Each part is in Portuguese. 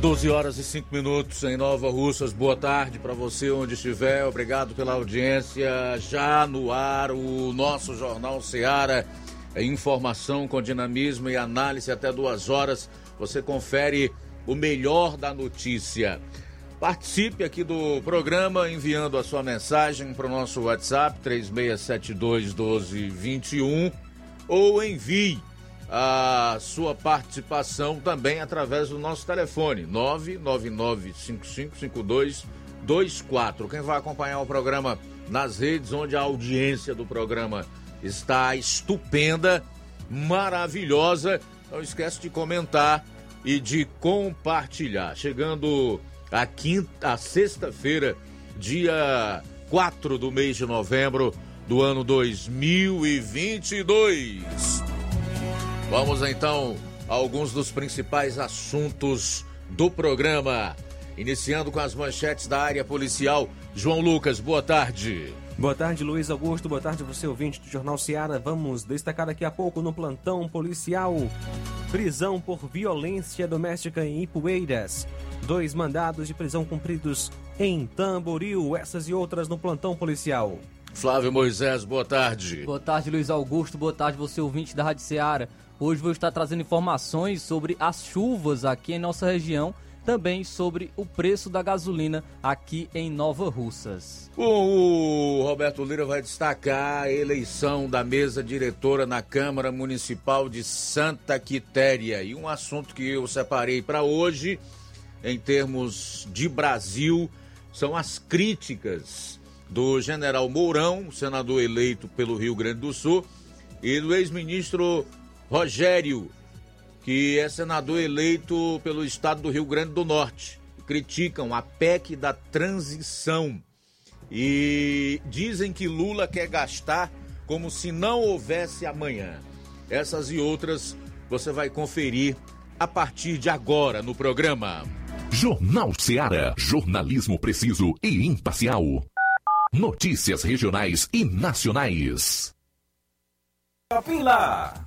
12 horas e 5 minutos em Nova Russas. Boa tarde para você onde estiver. Obrigado pela audiência. Já no ar o nosso Jornal Seara. Informação com dinamismo e análise até duas horas. Você confere o melhor da notícia. Participe aqui do programa enviando a sua mensagem para o nosso WhatsApp 3672 1221 ou envie a sua participação também através do nosso telefone 999555224. Quem vai acompanhar o programa nas redes onde a audiência do programa está estupenda, maravilhosa, não esquece de comentar e de compartilhar. Chegando a quinta, a sexta-feira, dia 4 do mês de novembro do ano 2022. Vamos então a alguns dos principais assuntos do programa. Iniciando com as manchetes da área policial. João Lucas, boa tarde. Boa tarde, Luiz Augusto. Boa tarde, você ouvinte do Jornal Seara. Vamos destacar daqui a pouco no plantão policial. Prisão por violência doméstica em Ipueiras. Dois mandados de prisão cumpridos em Tamboril. Essas e outras no plantão policial. Flávio Moisés, boa tarde. Boa tarde, Luiz Augusto. Boa tarde, você ouvinte da Rádio Seara. Hoje vou estar trazendo informações sobre as chuvas aqui em nossa região, também sobre o preço da gasolina aqui em Nova Russas. O Roberto Lira vai destacar a eleição da mesa diretora na Câmara Municipal de Santa Quitéria. E um assunto que eu separei para hoje, em termos de Brasil, são as críticas do general Mourão, senador eleito pelo Rio Grande do Sul, e do ex-ministro Rogério, que é senador eleito pelo estado do Rio Grande do Norte, criticam a PEC da transição e dizem que Lula quer gastar como se não houvesse amanhã. Essas e outras você vai conferir a partir de agora no programa. Jornal Ceará. Jornalismo preciso e imparcial. Notícias regionais e nacionais. Lá.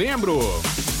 novembro.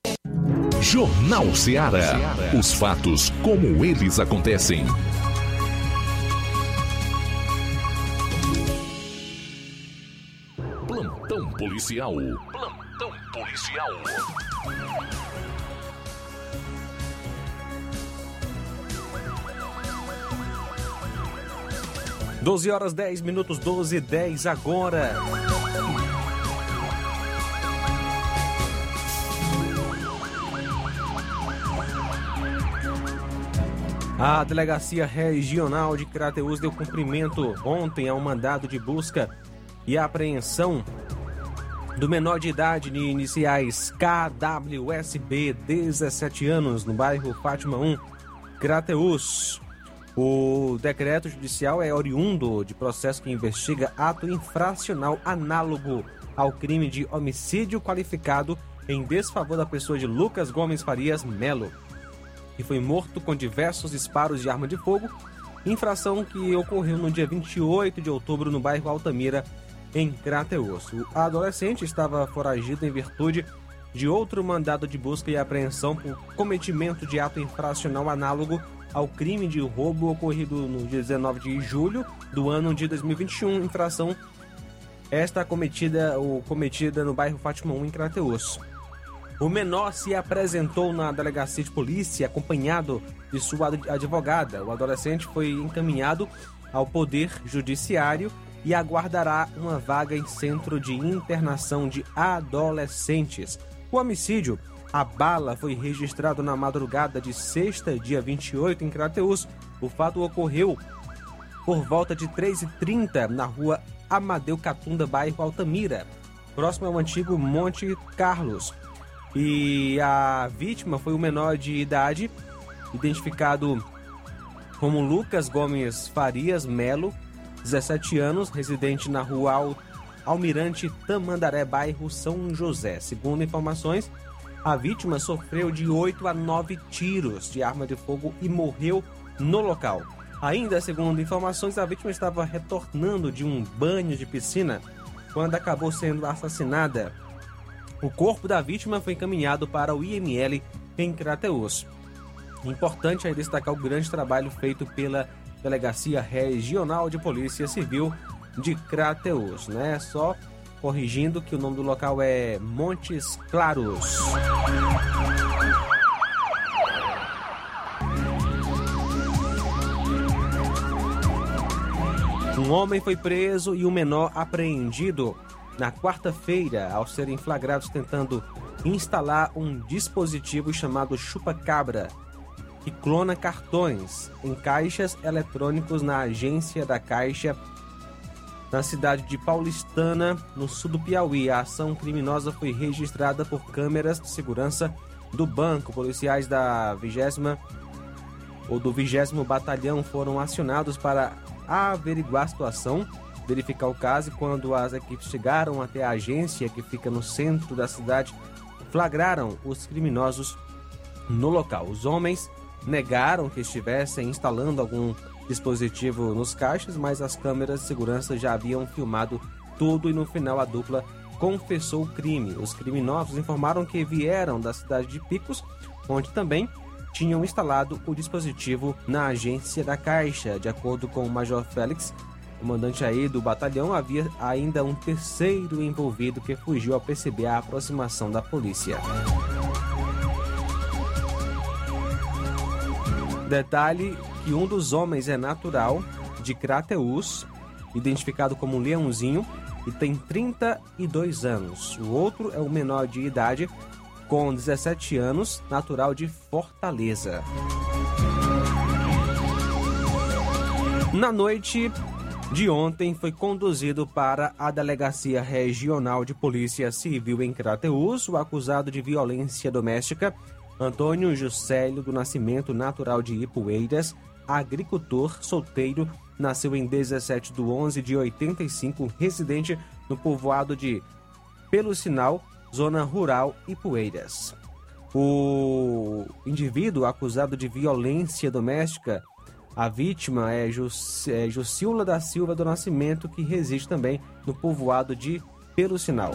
Jornal Ceará. Os fatos como eles acontecem. Plantão policial. Plantão policial. 12 horas 10 minutos, 12 e 10 agora. A Delegacia Regional de Crateus deu cumprimento ontem ao mandado de busca e apreensão do menor de idade de iniciais KWSB, 17 anos, no bairro Fátima 1, Crateus. O decreto judicial é oriundo de processo que investiga ato infracional análogo ao crime de homicídio qualificado em desfavor da pessoa de Lucas Gomes Farias Melo que foi morto com diversos disparos de arma de fogo, infração que ocorreu no dia 28 de outubro no bairro Altamira, em Crateus. O adolescente estava foragido em virtude de outro mandado de busca e apreensão por cometimento de ato infracional análogo ao crime de roubo ocorrido no dia 19 de julho do ano de 2021, infração esta cometida, ou cometida no bairro Fátima 1 em Crateus. O menor se apresentou na delegacia de polícia acompanhado de sua advogada. O adolescente foi encaminhado ao Poder Judiciário e aguardará uma vaga em centro de internação de adolescentes. O homicídio, a bala, foi registrado na madrugada de sexta, dia 28, em Crateus. O fato ocorreu por volta de 3h30 na rua Amadeu Catunda, bairro Altamira, próximo ao antigo Monte Carlos. E a vítima foi um menor de idade, identificado como Lucas Gomes Farias Melo, 17 anos, residente na rua Almirante Tamandaré, bairro São José. Segundo informações, a vítima sofreu de 8 a 9 tiros de arma de fogo e morreu no local. Ainda segundo informações, a vítima estava retornando de um banho de piscina quando acabou sendo assassinada o corpo da vítima foi encaminhado para o IML em Crateus. Importante é destacar o grande trabalho feito pela Delegacia Regional de Polícia Civil de Crateus, né? Só corrigindo que o nome do local é Montes Claros. Um homem foi preso e um menor apreendido na quarta-feira ao serem flagrados tentando instalar um dispositivo chamado chupa-cabra que clona cartões em caixas eletrônicos na agência da Caixa na cidade de Paulistana, no sul do Piauí. A ação criminosa foi registrada por câmeras de segurança do banco. Policiais da 20 ou do 20 Batalhão foram acionados para averiguar a situação verificar o caso e quando as equipes chegaram até a agência que fica no centro da cidade, flagraram os criminosos no local. Os homens negaram que estivessem instalando algum dispositivo nos caixas, mas as câmeras de segurança já haviam filmado tudo e no final a dupla confessou o crime. Os criminosos informaram que vieram da cidade de Picos, onde também tinham instalado o dispositivo na agência da Caixa. De acordo com o Major Félix, comandante aí do batalhão, havia ainda um terceiro envolvido que fugiu ao perceber a aproximação da polícia. Detalhe que um dos homens é natural de Crateus, identificado como Leãozinho, e tem 32 anos. O outro é o menor de idade, com 17 anos, natural de Fortaleza. Na noite de ontem foi conduzido para a Delegacia Regional de Polícia Civil em Crateus, o acusado de violência doméstica, Antônio Juscelio do Nascimento, natural de Ipueiras, agricultor, solteiro, nasceu em 17 de 11 de 85, residente no povoado de Pelo Sinal, zona rural Ipueiras. O indivíduo acusado de violência doméstica, a vítima é, Jus, é da Silva do Nascimento, que reside também no povoado de Pelo Sinal.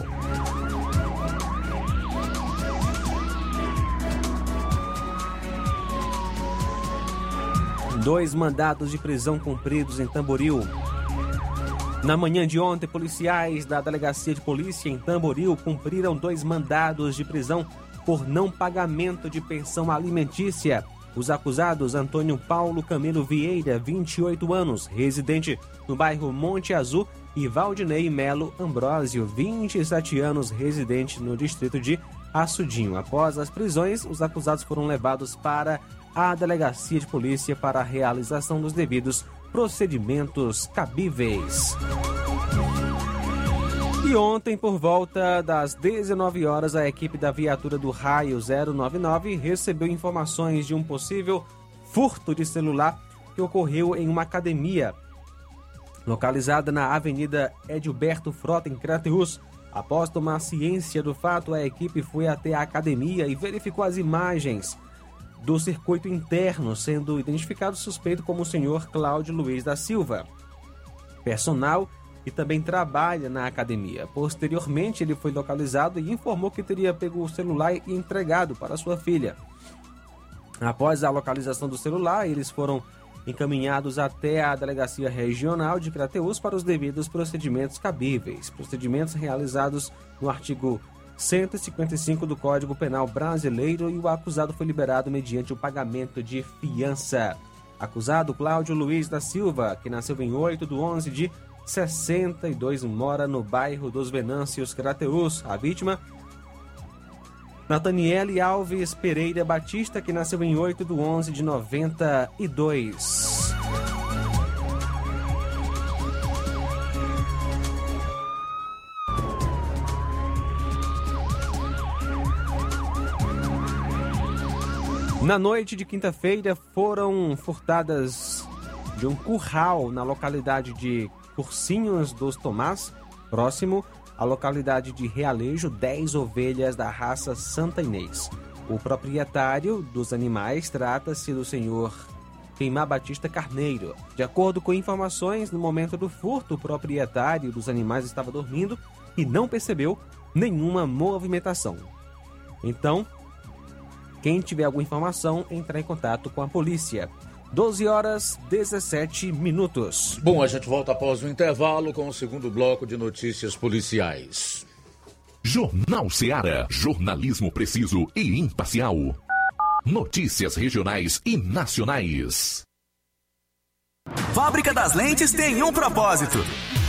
Dois mandados de prisão cumpridos em Tamboril. Na manhã de ontem, policiais da Delegacia de Polícia em Tamboril cumpriram dois mandados de prisão por não pagamento de pensão alimentícia. Os acusados Antônio Paulo Camilo Vieira, 28 anos, residente no bairro Monte Azul, e Valdinei Melo Ambrósio, 27 anos, residente no distrito de Açudinho. Após as prisões, os acusados foram levados para a Delegacia de Polícia para a realização dos devidos procedimentos cabíveis. E ontem, por volta das 19 horas, a equipe da viatura do Raio 099 recebeu informações de um possível furto de celular que ocorreu em uma academia localizada na Avenida Edilberto Frota, em Crateus. Após tomar ciência do fato, a equipe foi até a academia e verificou as imagens do circuito interno, sendo identificado suspeito como o senhor Cláudio Luiz da Silva, personal e também trabalha na academia. Posteriormente, ele foi localizado e informou que teria pego o celular e entregado para sua filha. Após a localização do celular, eles foram encaminhados até a Delegacia Regional de Crateus para os devidos procedimentos cabíveis, procedimentos realizados no artigo 155 do Código Penal Brasileiro e o acusado foi liberado mediante o pagamento de fiança. Acusado Cláudio Luiz da Silva, que nasceu em 8 de 11 de 62, mora no bairro dos Venâncios, Crateus. A vítima, Nathaniele Alves Pereira Batista, que nasceu em 8 de 11 de 92. Na noite de quinta-feira foram furtadas de um curral na localidade de Cursinhos dos Tomás, próximo à localidade de Realejo, 10 ovelhas da raça Santa Inês. O proprietário dos animais trata-se do senhor Queimar Batista Carneiro. De acordo com informações, no momento do furto, o proprietário dos animais estava dormindo e não percebeu nenhuma movimentação. Então, quem tiver alguma informação, entrar em contato com a polícia. 12 horas 17 minutos. Bom, a gente volta após o intervalo com o segundo bloco de notícias policiais. Jornal Seara. Jornalismo preciso e imparcial. Notícias regionais e nacionais. Fábrica das Lentes tem um propósito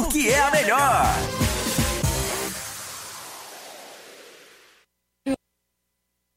porque é a melhor.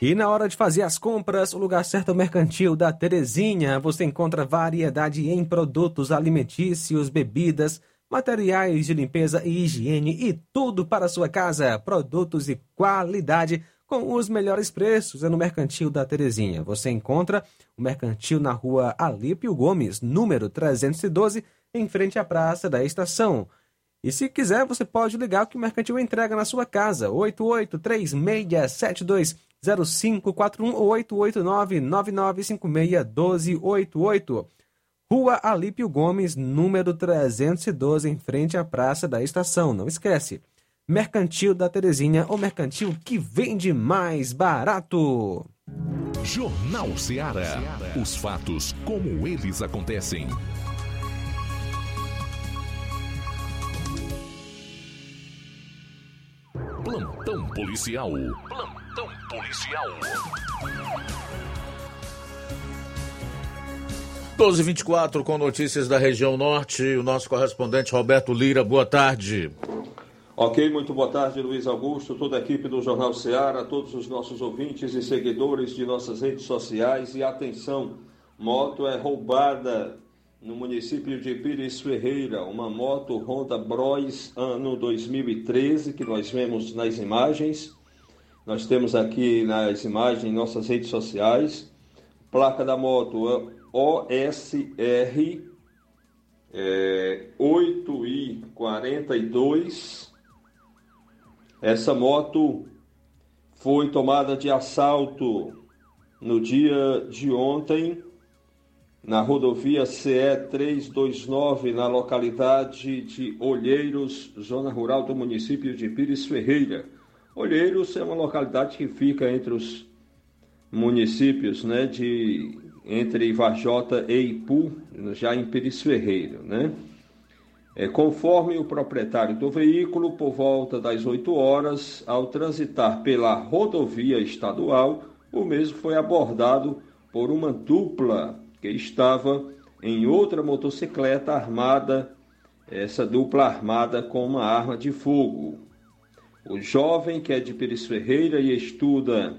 E na hora de fazer as compras, o lugar certo é o Mercantil da Terezinha. Você encontra variedade em produtos alimentícios, bebidas, materiais de limpeza e higiene e tudo para a sua casa. Produtos de qualidade com os melhores preços é no Mercantil da Terezinha. Você encontra o Mercantil na rua Alípio Gomes, número 312, em frente à Praça da Estação. E se quiser, você pode ligar que o Mercantil entrega na sua casa. 883672 0541 ou 889-9956-1288. Rua Alípio Gomes, número 312, em frente à Praça da Estação. Não esquece. Mercantil da Terezinha, o mercantil que vende mais barato. Jornal Ceará. Os fatos como eles acontecem. Plantão policial. Plantão policial. 1224 com notícias da região norte. O nosso correspondente Roberto Lira, boa tarde. Ok, muito boa tarde, Luiz Augusto, toda a equipe do Jornal Ceará, todos os nossos ouvintes e seguidores de nossas redes sociais. E atenção, moto é roubada no município de Pires Ferreira, uma moto Honda Bros ano 2013 que nós vemos nas imagens. Nós temos aqui nas imagens, em nossas redes sociais, placa da moto OSR é, 8i42. Essa moto foi tomada de assalto no dia de ontem na rodovia CE 329, na localidade de Olheiros, zona rural do município de Pires Ferreira. Olheiros é uma localidade que fica entre os municípios né, de entre Varjota e Ipu, já em Pires Ferreira, né? É, conforme o proprietário do veículo, por volta das 8 horas, ao transitar pela rodovia estadual, o mesmo foi abordado por uma dupla que estava em outra motocicleta armada, essa dupla armada com uma arma de fogo. O jovem, que é de Pires Ferreira e estuda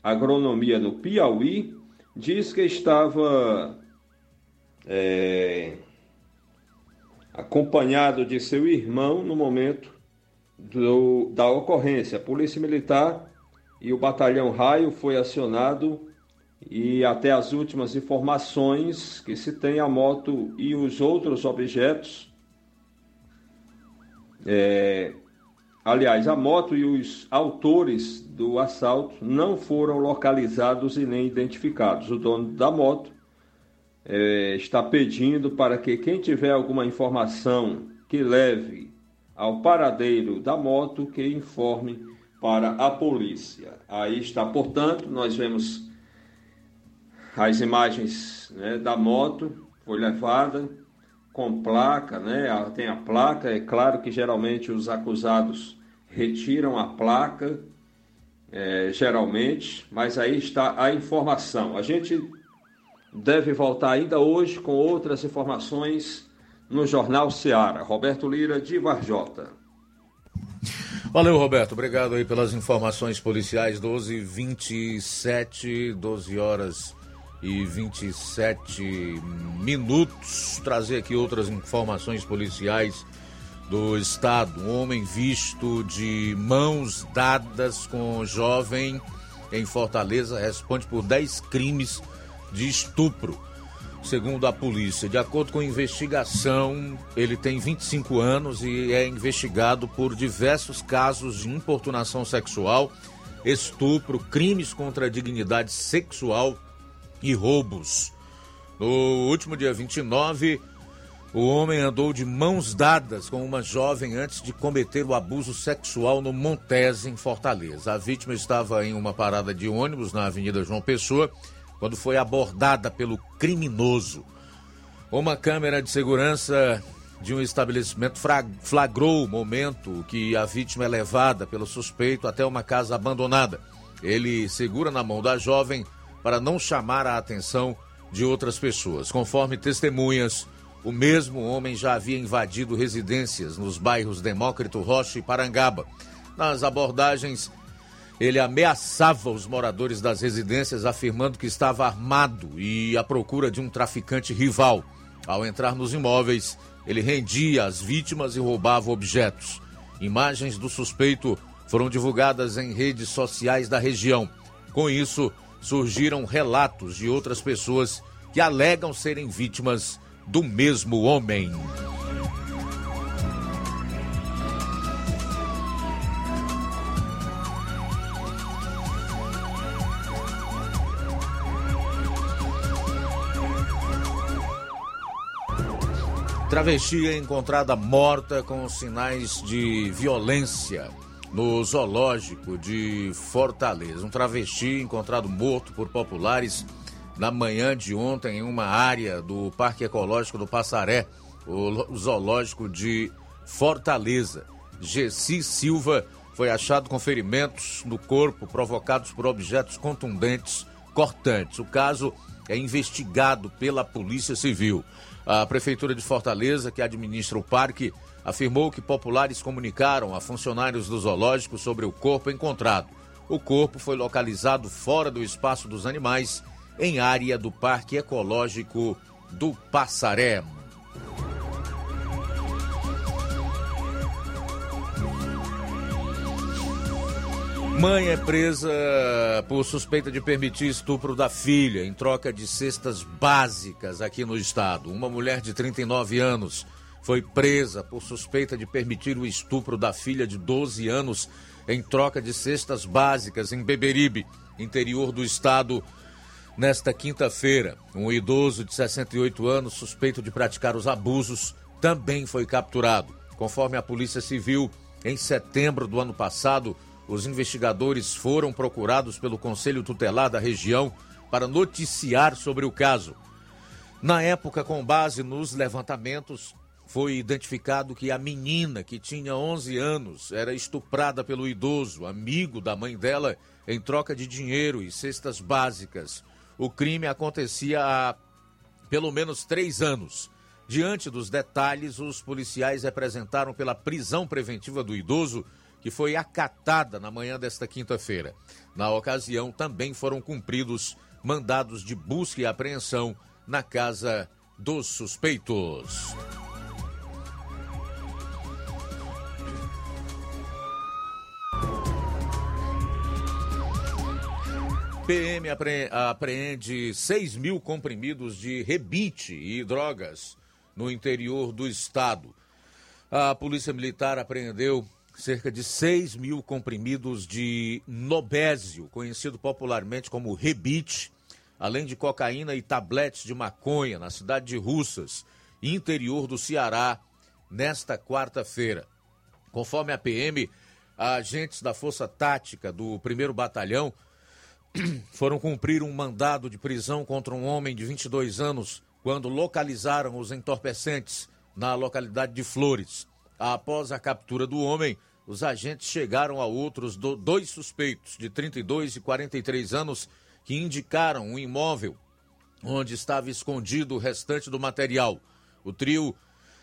agronomia no Piauí, diz que estava é, acompanhado de seu irmão no momento do, da ocorrência. A Polícia Militar e o Batalhão Raio foi acionado e até as últimas informações que se tem a moto e os outros objetos. É, aliás, a moto e os autores do assalto não foram localizados e nem identificados. O dono da moto é, está pedindo para que quem tiver alguma informação que leve ao paradeiro da moto que informe para a polícia. Aí está, portanto, nós vemos as imagens né, da moto, foi levada com placa, né? Tem a placa, é claro que geralmente os acusados retiram a placa, é, geralmente, mas aí está a informação. A gente deve voltar ainda hoje com outras informações no Jornal Seara. Roberto Lira, de Varjota. Valeu, Roberto. Obrigado aí pelas informações policiais. 12 27 12 horas e 27 minutos. Trazer aqui outras informações policiais do estado. Um homem visto de mãos dadas com jovem em Fortaleza responde por 10 crimes de estupro. Segundo a polícia, de acordo com a investigação, ele tem 25 anos e é investigado por diversos casos de importunação sexual, estupro, crimes contra a dignidade sexual e roubos. No último dia 29, o homem andou de mãos dadas com uma jovem antes de cometer o abuso sexual no Montese, em Fortaleza. A vítima estava em uma parada de ônibus na Avenida João Pessoa quando foi abordada pelo criminoso. Uma câmera de segurança de um estabelecimento flagrou o momento que a vítima é levada pelo suspeito até uma casa abandonada. Ele segura na mão da jovem para não chamar a atenção de outras pessoas. Conforme testemunhas, o mesmo homem já havia invadido residências nos bairros Demócrito Rocha e Parangaba. Nas abordagens, ele ameaçava os moradores das residências, afirmando que estava armado e à procura de um traficante rival. Ao entrar nos imóveis, ele rendia as vítimas e roubava objetos. Imagens do suspeito foram divulgadas em redes sociais da região. Com isso, surgiram relatos de outras pessoas que alegam serem vítimas do mesmo homem. Travesti é encontrada morta com sinais de violência no zoológico de Fortaleza. Um travesti encontrado morto por populares na manhã de ontem em uma área do Parque Ecológico do Passaré, o zoológico de Fortaleza. Gessi Silva foi achado com ferimentos no corpo provocados por objetos contundentes cortantes. O caso é investigado pela Polícia Civil. A Prefeitura de Fortaleza, que administra o parque, afirmou que populares comunicaram a funcionários do zoológico sobre o corpo encontrado. O corpo foi localizado fora do espaço dos animais, em área do Parque Ecológico do Passaré. Mãe é presa por suspeita de permitir estupro da filha em troca de cestas básicas aqui no estado. Uma mulher de 39 anos foi presa por suspeita de permitir o estupro da filha de 12 anos em troca de cestas básicas em Beberibe, interior do estado, nesta quinta-feira. Um idoso de 68 anos, suspeito de praticar os abusos, também foi capturado. Conforme a Polícia Civil, em setembro do ano passado, os investigadores foram procurados pelo Conselho Tutelar da região para noticiar sobre o caso. Na época, com base nos levantamentos, foi identificado que a menina, que tinha 11 anos, era estuprada pelo idoso, amigo da mãe dela, em troca de dinheiro e cestas básicas. O crime acontecia há pelo menos três anos. Diante dos detalhes, os policiais representaram pela prisão preventiva do idoso, que foi acatada na manhã desta quinta-feira. Na ocasião, também foram cumpridos mandados de busca e apreensão na casa dos suspeitos. PM apreende 6 mil comprimidos de rebite e drogas no interior do estado. A Polícia Militar apreendeu cerca de 6 mil comprimidos de nobésio, conhecido popularmente como rebite, além de cocaína e tabletes de maconha na cidade de Russas, interior do Ceará, nesta quarta-feira. Conforme a PM, agentes da Força Tática do 1 Batalhão foram cumprir um mandado de prisão contra um homem de 22 anos quando localizaram os entorpecentes na localidade de Flores. Após a captura do homem, os agentes chegaram a outros do, dois suspeitos de 32 e 43 anos que indicaram um imóvel onde estava escondido o restante do material. O trio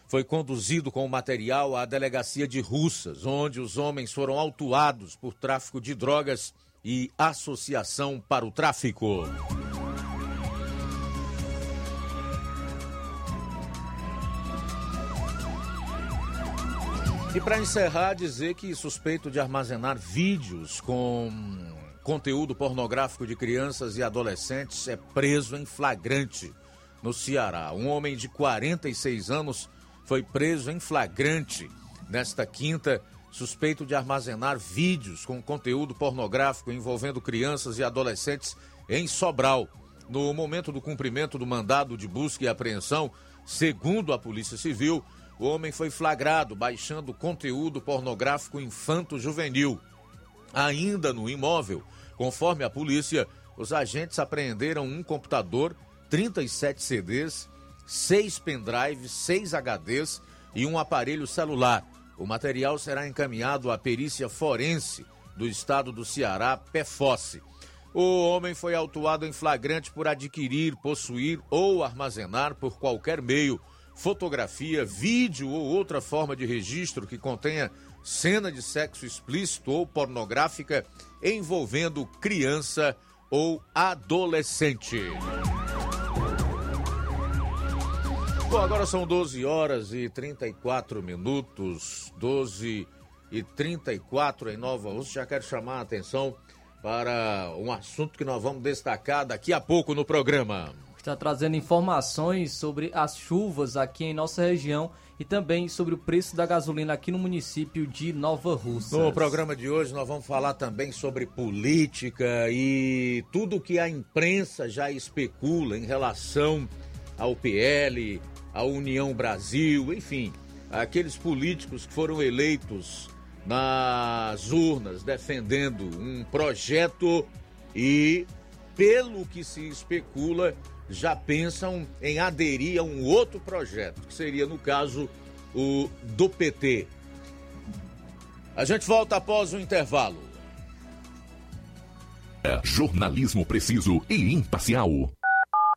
foi conduzido com o material à delegacia de Russas, onde os homens foram autuados por tráfico de drogas e Associação para o Tráfico. E para encerrar, dizer que suspeito de armazenar vídeos com conteúdo pornográfico de crianças e adolescentes é preso em flagrante no Ceará. Um homem de 46 anos foi preso em flagrante nesta quinta suspeito de armazenar vídeos com conteúdo pornográfico envolvendo crianças e adolescentes em Sobral. No momento do cumprimento do mandado de busca e apreensão, segundo a Polícia Civil, o homem foi flagrado baixando conteúdo pornográfico infanto-juvenil. Ainda no imóvel, conforme a polícia, os agentes apreenderam um computador, 37 CDs, seis pendrives, seis HDs e um aparelho celular. O material será encaminhado à perícia forense do estado do Ceará, PEFOSSE. O homem foi autuado em flagrante por adquirir, possuir ou armazenar por qualquer meio fotografia, vídeo ou outra forma de registro que contenha cena de sexo explícito ou pornográfica envolvendo criança ou adolescente. Bom, agora são 12 horas e 34 minutos, 12 e 34 em Nova Rússia. Já quero chamar a atenção para um assunto que nós vamos destacar daqui a pouco no programa. Está trazendo informações sobre as chuvas aqui em nossa região e também sobre o preço da gasolina aqui no município de Nova Rússia. No programa de hoje nós vamos falar também sobre política e tudo que a imprensa já especula em relação ao PL, a União Brasil, enfim, aqueles políticos que foram eleitos nas urnas defendendo um projeto e, pelo que se especula, já pensam em aderir a um outro projeto, que seria, no caso, o do PT. A gente volta após o intervalo. Jornalismo preciso e imparcial.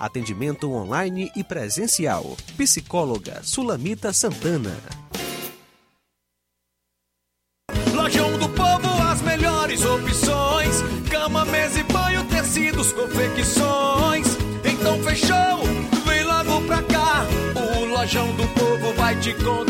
Atendimento online e presencial. Psicóloga Sulamita Santana. Lojão do Povo, as melhores opções: cama, mesa e banho, tecidos, confecções. Então fechou, vem logo pra cá. O Lojão do Povo vai te conquistar.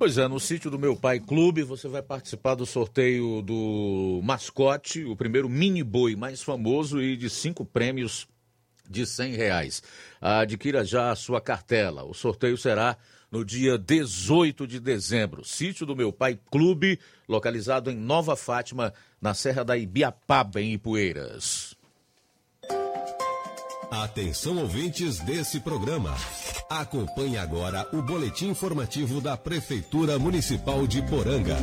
Pois é, no sítio do meu pai Clube, você vai participar do sorteio do mascote, o primeiro mini boi mais famoso e de cinco prêmios de cem reais. Adquira já a sua cartela. O sorteio será no dia 18 de dezembro. Sítio do meu pai Clube, localizado em Nova Fátima, na Serra da Ibiapaba, em Ipueiras. Atenção ouvintes desse programa. Acompanhe agora o boletim informativo da Prefeitura Municipal de Poranga.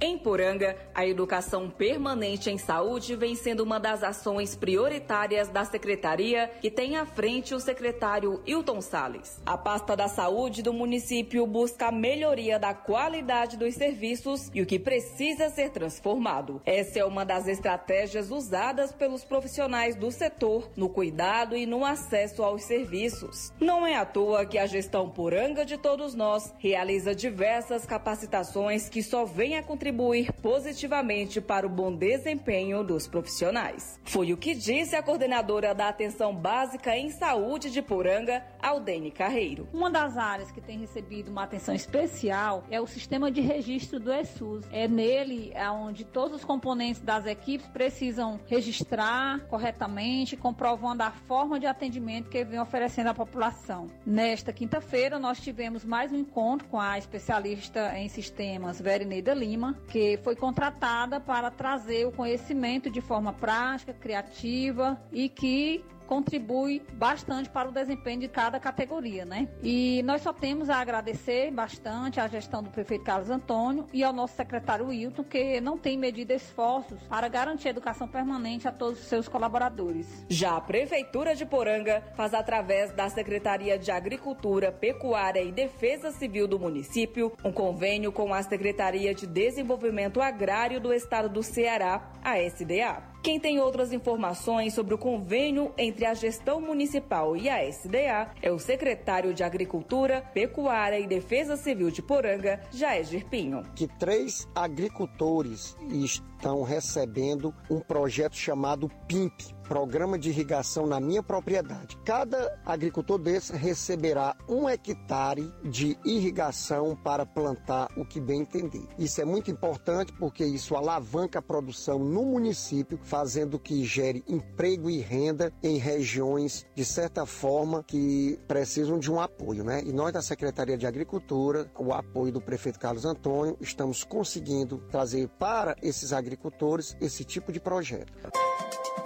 Em Poranga, a educação permanente em saúde vem sendo uma das ações prioritárias da secretaria que tem à frente o secretário Hilton Salles. A pasta da saúde do município busca a melhoria da qualidade dos serviços e o que precisa ser transformado. Essa é uma das estratégias usadas pelos profissionais do setor no cuidado e no acesso aos serviços. Não é à toa que a gestão Poranga de Todos Nós realiza diversas capacitações que só vêm a contribuir positivamente para o bom desempenho dos profissionais. Foi o que disse a coordenadora da Atenção Básica em Saúde de Poranga, Aldene Carreiro. Uma das áreas que tem recebido uma atenção especial é o sistema de registro do ESUS. É nele onde todos os componentes das equipes precisam registrar corretamente, comprovando a forma de atendimento que vem oferecendo à população. Nesta quinta-feira, nós tivemos mais um encontro com a especialista em sistemas Verineida Lima, que foi contratada para trazer o conhecimento de forma prática, criativa e que contribui bastante para o desempenho de cada categoria, né? E nós só temos a agradecer bastante à gestão do prefeito Carlos Antônio e ao nosso secretário Wilton, que não tem medido esforços para garantir educação permanente a todos os seus colaboradores. Já a Prefeitura de Poranga faz através da Secretaria de Agricultura, Pecuária e Defesa Civil do município um convênio com a Secretaria de Desenvolvimento Agrário do Estado do Ceará, a SDA. Quem tem outras informações sobre o convênio entre a gestão municipal e a SDA é o secretário de Agricultura, Pecuária e Defesa Civil de Poranga, Jair Pinho. Que três agricultores estão recebendo um projeto chamado PIMP, Programa de Irrigação na Minha Propriedade. Cada agricultor desse receberá um hectare de irrigação para plantar o que bem entender. Isso é muito importante porque isso alavanca a produção no município, fazendo que gere emprego e renda em regiões, de certa forma, que precisam de um apoio, né? E nós da Secretaria de Agricultura, o apoio do prefeito Carlos Antônio, estamos conseguindo trazer para esses agricultores esse tipo de projeto.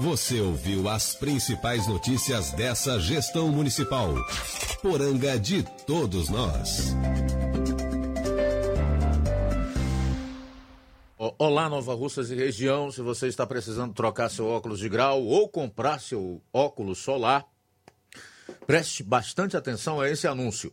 Você ouviu as principais notícias dessa gestão municipal. Poranga de todos nós. Olá, Nova Russas e região. Se você está precisando trocar seu óculos de grau ou comprar seu óculos solar, preste bastante atenção a esse anúncio.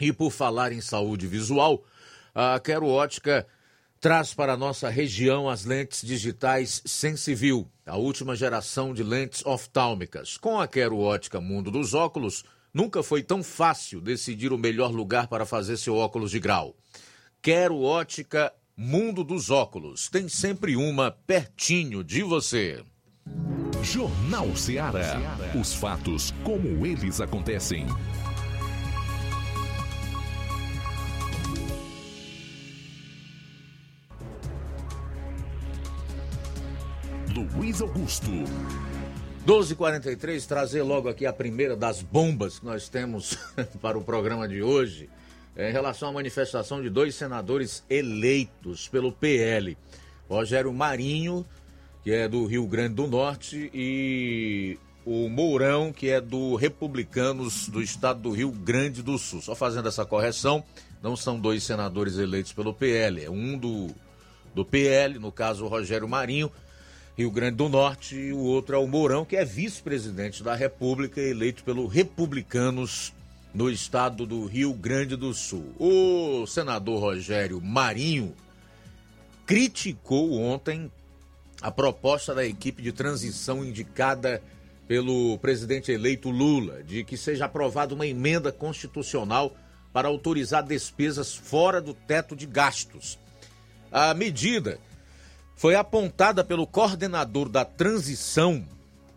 E por falar em saúde visual, a Quero Ótica traz para a nossa região as lentes digitais Sensivil, a última geração de lentes oftálmicas. Com a Quero Ótica Mundo dos Óculos, nunca foi tão fácil decidir o melhor lugar para fazer seu óculos de grau. Quero Ótica Mundo dos Óculos. Tem sempre uma pertinho de você. Jornal Ceará. Os fatos como eles acontecem. Luiz Augusto. 12h43, trazer logo aqui a primeira das bombas que nós temos para o programa de hoje, é em relação à manifestação de dois senadores eleitos pelo PL. Rogério Marinho, que é do Rio Grande do Norte, e o Mourão, que é do Republicanos do Estado do Rio Grande do Sul. Só fazendo essa correção, não são dois senadores eleitos pelo PL, é um do, do PL, no caso o Rogério Marinho, Rio Grande do Norte, e o outro é o Mourão, que é vice-presidente da República, eleito pelo Republicanos no estado do Rio Grande do Sul. O senador Rogério Marinho criticou ontem a proposta da equipe de transição indicada pelo presidente eleito Lula de que seja aprovada uma emenda constitucional para autorizar despesas fora do teto de gastos. A medida foi apontada pelo coordenador da transição,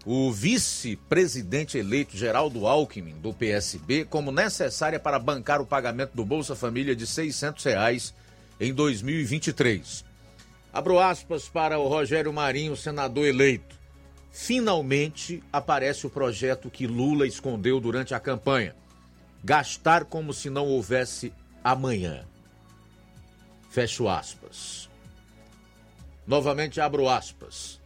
o vice-presidente eleito Geraldo Alckmin, do PSB, como necessária para bancar o pagamento do Bolsa Família de 600 reais em 2023. Abro aspas para o Rogério Marinho, senador eleito. Finalmente aparece o projeto que Lula escondeu durante a campanha. Gastar como se não houvesse amanhã. Fecho aspas. Novamente abro aspas.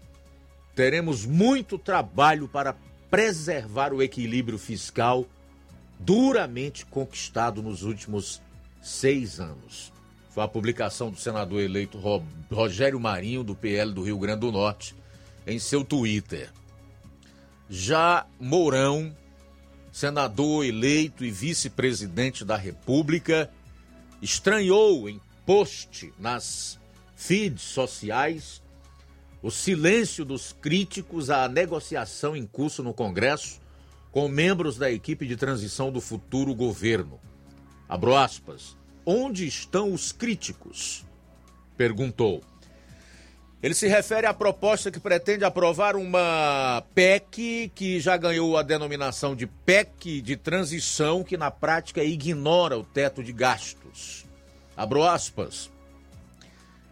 Teremos muito trabalho para preservar o equilíbrio fiscal duramente conquistado nos últimos seis anos. Foi a publicação do senador eleito Rogério Marinho, do PL do Rio Grande do Norte, em seu Twitter. Já Mourão, senador eleito e vice-presidente da República, estranhou em post nas feeds sociais o silêncio dos críticos à negociação em curso no Congresso com membros da equipe de transição do futuro governo. Abro aspas. Onde estão os críticos? Perguntou. Ele se refere à proposta que pretende aprovar uma PEC que já ganhou a denominação de PEC de transição, que na prática ignora o teto de gastos. Abro aspas.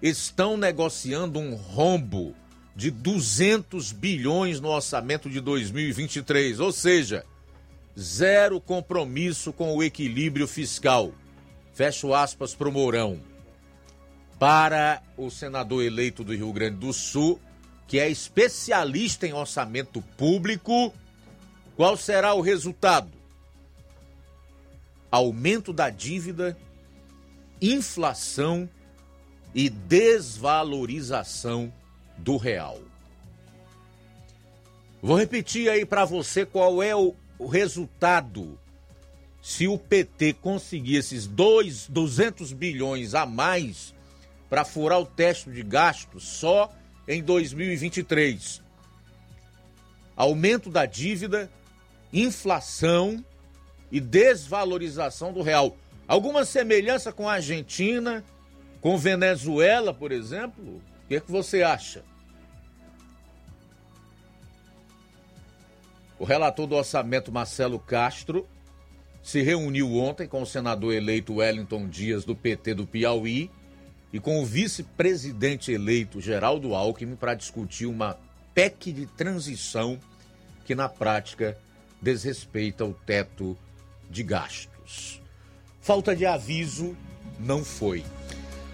Estão negociando um rombo de 200 bilhões no orçamento de 2023, ou seja, zero compromisso com o equilíbrio fiscal. Fecho aspas para o Mourão para o senador eleito do Rio Grande do Sul, que é especialista em orçamento público, qual será o resultado? Aumento da dívida, inflação e desvalorização do real. Vou repetir aí para você qual é o, resultado se o PT conseguir esses dois, 200 bilhões a mais para furar o teto de gastos só em 2023. Aumento da dívida, inflação e desvalorização do real. Alguma semelhança com a Argentina, com Venezuela, por exemplo? O que, é que você acha? O relator do orçamento, Marcelo Castro, se reuniu ontem com o senador eleito Wellington Dias, do PT do Piauí, e com o vice-presidente eleito Geraldo Alckmin para discutir uma PEC de transição que, na prática, desrespeita o teto de gastos. Falta de aviso não foi.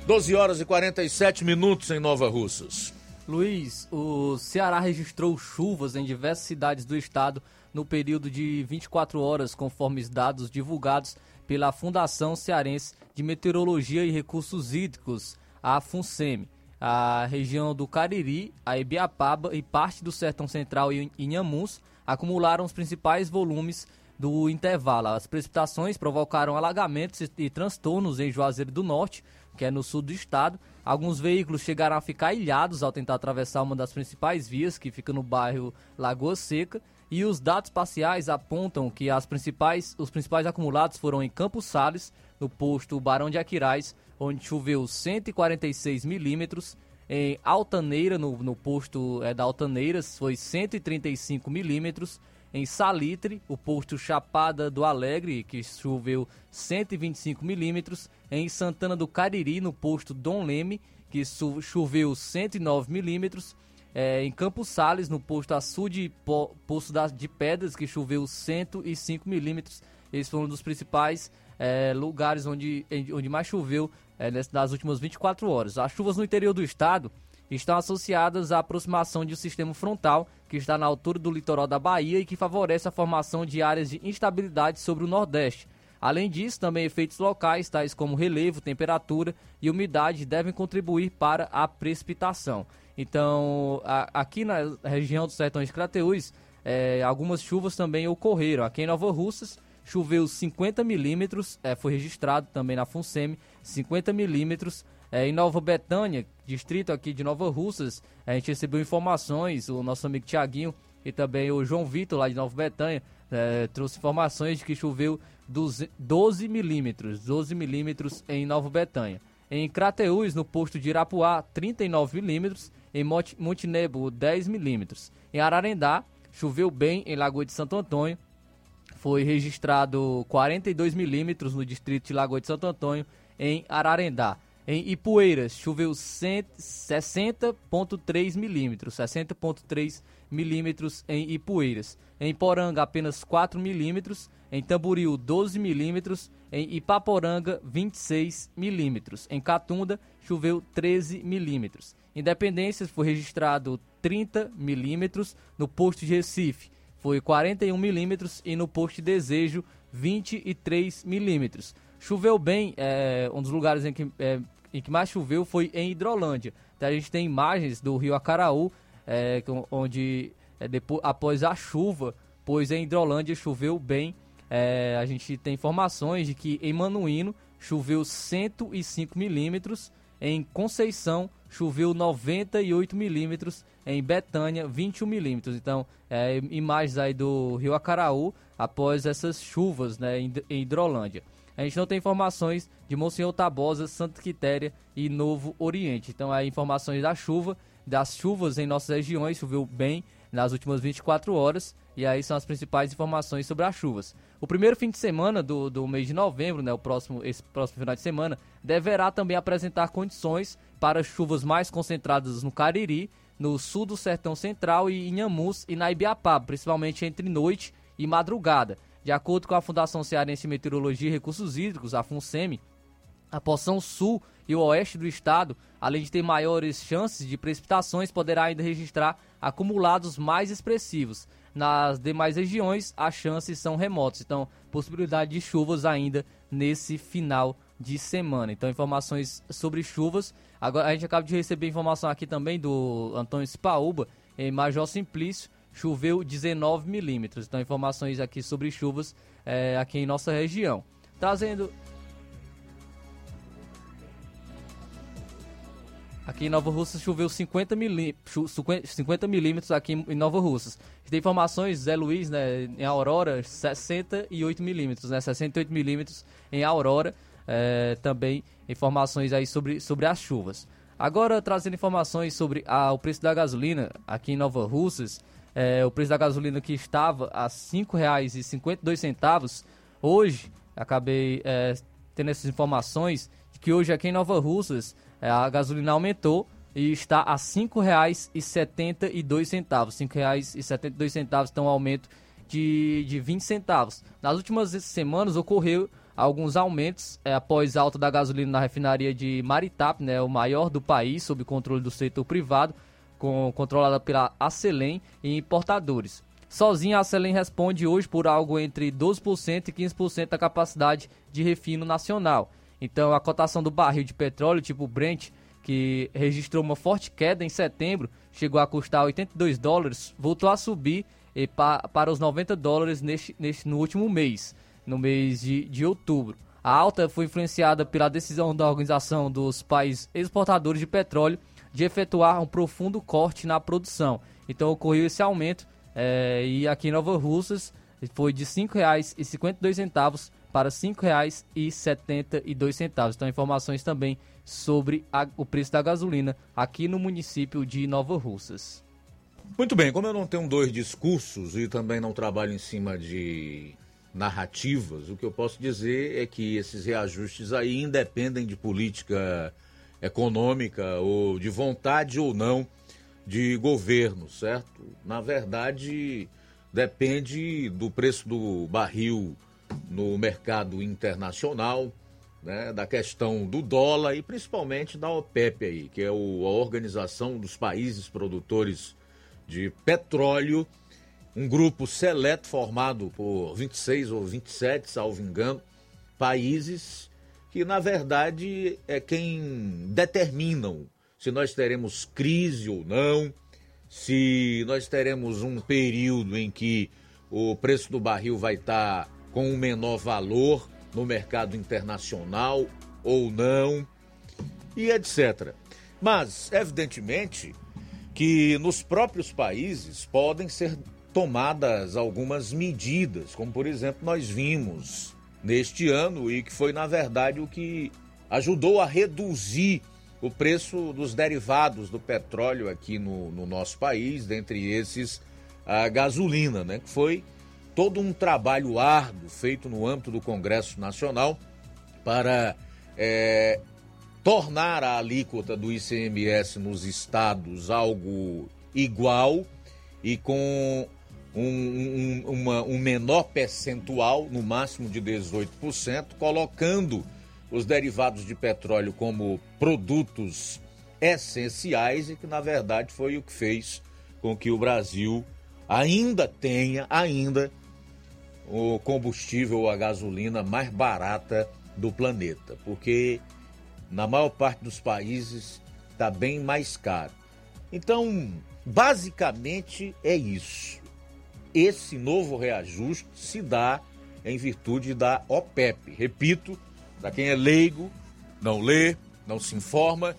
12 horas e 47 minutos em Nova Russas. Luiz, o Ceará registrou chuvas em diversas cidades do estado no período de 24 horas, conforme os dados divulgados pela Fundação Cearense de Meteorologia e Recursos Hídricos, a FUNSEMI. A região do Cariri, a Ibiapaba e parte do Sertão Central e Inhamuns acumularam os principais volumes do intervalo. As precipitações provocaram alagamentos e transtornos em Juazeiro do Norte, que é no sul do estado. Alguns veículos chegaram a ficar ilhados ao tentar atravessar uma das principais vias, que fica no bairro Lagoa Seca. E os dados parciais apontam que as principais, os principais acumulados foram em Campos Sales, no posto Barão de Aquirais, onde choveu 146 milímetros. Em Altaneira, no, no posto é, da Altaneiras, foi 135 milímetros. Em Salitre, o posto Chapada do Alegre, que choveu 125 milímetros. Em Santana do Cariri, no posto Dom Leme, que choveu 109 milímetros é, em Campos Sales, no posto Açude po, Poço das, de Pedras, que choveu 105 milímetros. Esse foi um dos principais é, lugares onde, onde mais choveu é, nas últimas 24 horas. As chuvas no interior do estado estão associadas à aproximação de um sistema frontal que está na altura do litoral da Bahia e que favorece a formação de áreas de instabilidade sobre o Nordeste. Além disso, também efeitos locais, tais como relevo, temperatura e umidade, devem contribuir para a precipitação. Então, a, aqui na região dos Sertões Crateús, é, algumas chuvas também ocorreram. Aqui em Nova Russas, choveu 50 milímetros, é, foi registrado também na FUNSEMI, 50 milímetros. É, em Nova Betânia, distrito aqui de Nova Russas, a gente recebeu informações, o nosso amigo Tiaguinho e também o João Vitor, lá de Nova Betânia, é, trouxe informações de que choveu 12 milímetros, 12 milímetros em Nova Betânia. Em Crateús, no posto de Irapuá, 39 milímetros em Montenegro 10 milímetros. Em Ararendá, choveu bem em Lagoa de Santo Antônio, foi registrado 42 milímetros no distrito de Lagoa de Santo Antônio, em Ararendá. Em Ipueiras, choveu 60,3 milímetros, 60,3 milímetros em Ipueiras. Em Poranga, apenas 4 milímetros. Em Tamboril, 12 milímetros. Em Ipaporanga, 26 milímetros. Em Catunda, choveu 13 milímetros. Independência foi registrado 30 milímetros no posto de Recife, foi 41 milímetros e no posto de Desejo 23 milímetros. Choveu bem, é, um dos lugares em que, é, em que mais choveu foi em Hidrolândia. Então, a gente tem imagens do rio Acaraú, é, onde é, depois, após a chuva, pois em Hidrolândia choveu bem. É, a gente tem informações de que em Manuíno choveu 105 milímetros, em Conceição choveu 98 milímetros, em Betânia 21 milímetros. Então, é, imagens aí do Rio Acaraú após essas chuvas né, em, em Hidrolândia. A gente não tem informações de Monsenhor Tabosa, Santa Quitéria e Novo Oriente. Então, aí informações da chuva das chuvas em nossas regiões, choveu bem nas últimas 24 horas, e aí são as principais informações sobre as chuvas. O primeiro fim de semana do, do mês de novembro, né, o próximo, esse próximo final de semana, deverá também apresentar condições para chuvas mais concentradas no Cariri, no sul do Sertão Central e em Inhamus e na Ibiapaba, principalmente entre noite e madrugada. De acordo com a Fundação Cearense de Meteorologia e Recursos Hídricos, a FUNSEMI, a porção sul e o oeste do estado, além de ter maiores chances de precipitações, poderá ainda registrar acumulados mais expressivos. Nas demais regiões, as chances são remotas, então possibilidade de chuvas ainda nesse final de semana. Então, informações sobre chuvas. Agora, a gente acaba de receber informação aqui também do Antônio Spaúba, em Major Simplício, choveu 19 milímetros. Então, informações aqui sobre chuvas é, aqui em nossa região. Trazendo Aqui em Nova Russas choveu 50, milí 50 milímetros aqui em Nova Russas. Tem informações, Zé Luiz, né, em Aurora, 68 milímetros, né, 68 milímetros em Aurora. É, também informações aí sobre, sobre as chuvas. Agora, trazendo informações sobre a, o preço da gasolina aqui em Nova Russas. É, o preço da gasolina que estava a R$ 5,52, hoje, acabei é, tendo essas informações, de que hoje aqui em Nova Russas é, a gasolina aumentou e está a R$ 5,72. R$ 5,72, então um aumento de, de 20 centavos. Nas últimas semanas ocorreu alguns aumentos é, após alta da gasolina na refinaria de Maritap, né, o maior do país, sob controle do setor privado, com, controlada pela Acelen e importadores. Sozinha, a Acelen responde hoje por algo entre 12% e 15% da capacidade de refino nacional. Então, a cotação do barril de petróleo tipo Brent, que registrou uma forte queda em setembro, chegou a custar 82 dólares, voltou a subir e pa, para os 90 dólares neste, neste, no último mês, no mês de, de outubro. A alta foi influenciada pela decisão da Organização dos Países Exportadores de Petróleo de efetuar um profundo corte na produção. Então ocorreu esse aumento é, e aqui em Nova Russas foi de R$ 5,52 para R$ 5,72. Então, informações também sobre a, o preço da gasolina aqui no município de Nova Russas. Muito bem, como eu não tenho dois discursos e também não trabalho em cima de narrativas, o que eu posso dizer é que esses reajustes aí independem de política econômica ou de vontade ou não de governo, certo? Na verdade, depende do preço do barril no mercado internacional, né, da questão do dólar e principalmente da OPEP aí, que é a organização dos países produtores de petróleo, um grupo seleto formado por 26 ou 27, salvo engano, países que na verdade é quem determinam se nós teremos crise ou não, se nós teremos um período em que o preço do barril vai estar com um menor valor no mercado internacional ou não, e etc. Mas, evidentemente, que nos próprios países podem ser tomadas algumas medidas, como por exemplo nós vimos neste ano e que foi na verdade o que ajudou a reduzir o preço dos derivados do petróleo aqui no, no nosso país, dentre esses a gasolina, né? Que foi todo um trabalho árduo feito no âmbito do Congresso Nacional para é, tornar a alíquota do ICMS nos estados algo igual e com um, um, uma, um menor percentual, no máximo de 18%, colocando os derivados de petróleo como produtos essenciais e que, na verdade, foi o que fez com que o Brasil ainda tenha, ainda o combustível, a gasolina mais barata do planeta, porque na maior parte dos países está bem mais caro. Então, basicamente é isso. Esse novo reajuste se dá em virtude da OPEP. Repito, para quem é leigo, não lê, não se informa,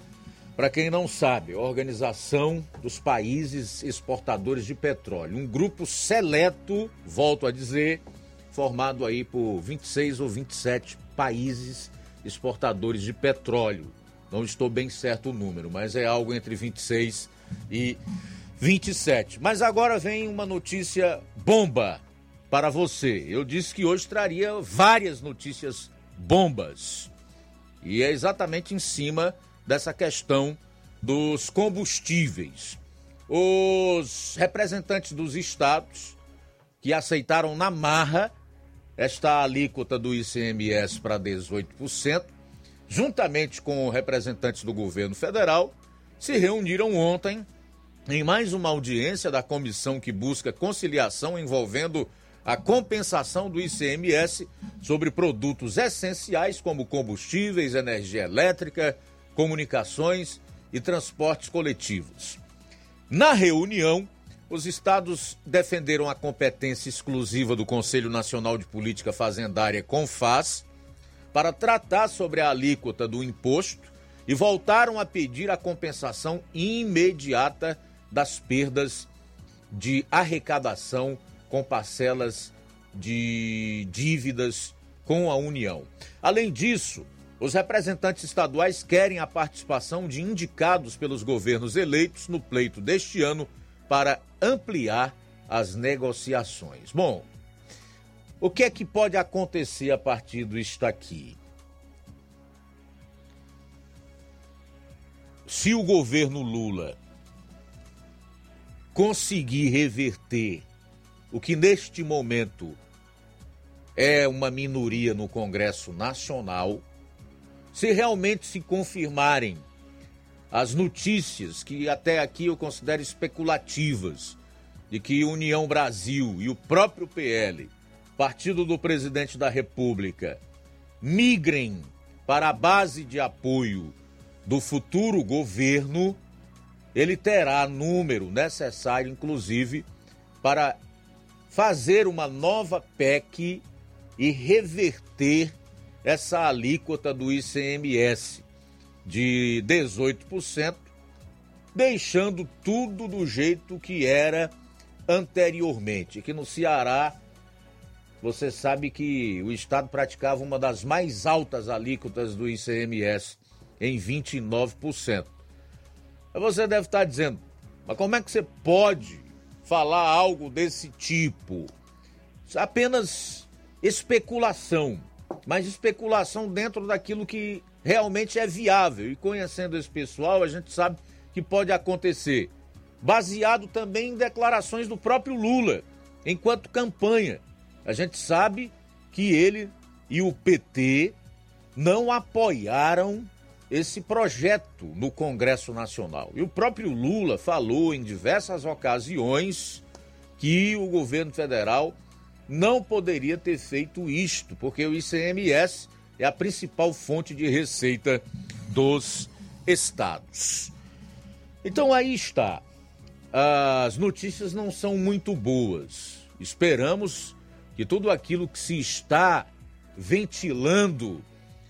para quem não sabe, Organização dos Países Exportadores de Petróleo, um grupo seleto, volto a dizer, formado aí por 26 ou 27 países exportadores de petróleo. Não estou bem certo o número, mas é algo entre 26 e 27. Mas agora vem uma notícia bomba para você. Eu disse que hoje traria várias notícias bombas. E é exatamente em cima dessa questão dos combustíveis. Os representantes dos estados que aceitaram na marra esta alíquota do ICMS para 18%, juntamente com representantes do governo federal, se reuniram ontem em mais uma audiência da comissão que busca conciliação envolvendo a compensação do ICMS sobre produtos essenciais como combustíveis, energia elétrica, comunicações e transportes coletivos. Na reunião, os estados defenderam a competência exclusiva do Conselho Nacional de Política Fazendária, CONFAS, para tratar sobre a alíquota do imposto e voltaram a pedir a compensação imediata das perdas de arrecadação com parcelas de dívidas com a União. Além disso, os representantes estaduais querem a participação de indicados pelos governos eleitos no pleito deste ano para ampliar as negociações. Bom, o que é que pode acontecer a partir disto aqui? Se o governo Lula conseguir reverter o que neste momento é uma minoria no Congresso Nacional, se realmente se confirmarem as notícias que até aqui eu considero especulativas de que União Brasil e o próprio PL, partido do presidente da República, migrem para a base de apoio do futuro governo, ele terá número necessário, inclusive, para fazer uma nova PEC e reverter essa alíquota do ICMS de 18%, deixando tudo do jeito que era anteriormente. Que no Ceará, você sabe que o Estado praticava uma das mais altas alíquotas do ICMS, em 29%. Você deve estar dizendo, mas como é que você pode falar algo desse tipo? Isso é apenas especulação, mas especulação dentro daquilo que realmente é viável. E conhecendo esse pessoal, a gente sabe que pode acontecer. Baseado também em declarações do próprio Lula, enquanto campanha. A gente sabe que ele e o PT não apoiaram esse projeto no Congresso Nacional. E o próprio Lula falou em diversas ocasiões que o governo federal não poderia ter feito isto, porque o ICMS é a principal fonte de receita dos estados. Então aí está. As notícias não são muito boas. Esperamos que tudo aquilo que se está ventilando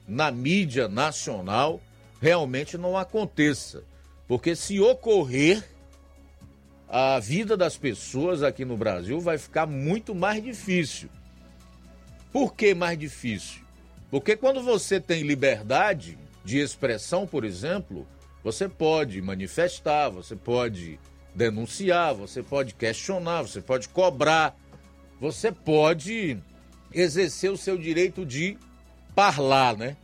na mídia nacional realmente não aconteça. Porque se ocorrer, a vida das pessoas aqui no Brasil vai ficar muito mais difícil. Por que mais difícil? Porque quando você tem liberdade de expressão, por exemplo, você pode manifestar, você pode denunciar, você pode questionar, você pode cobrar, você pode exercer o seu direito de falar, né?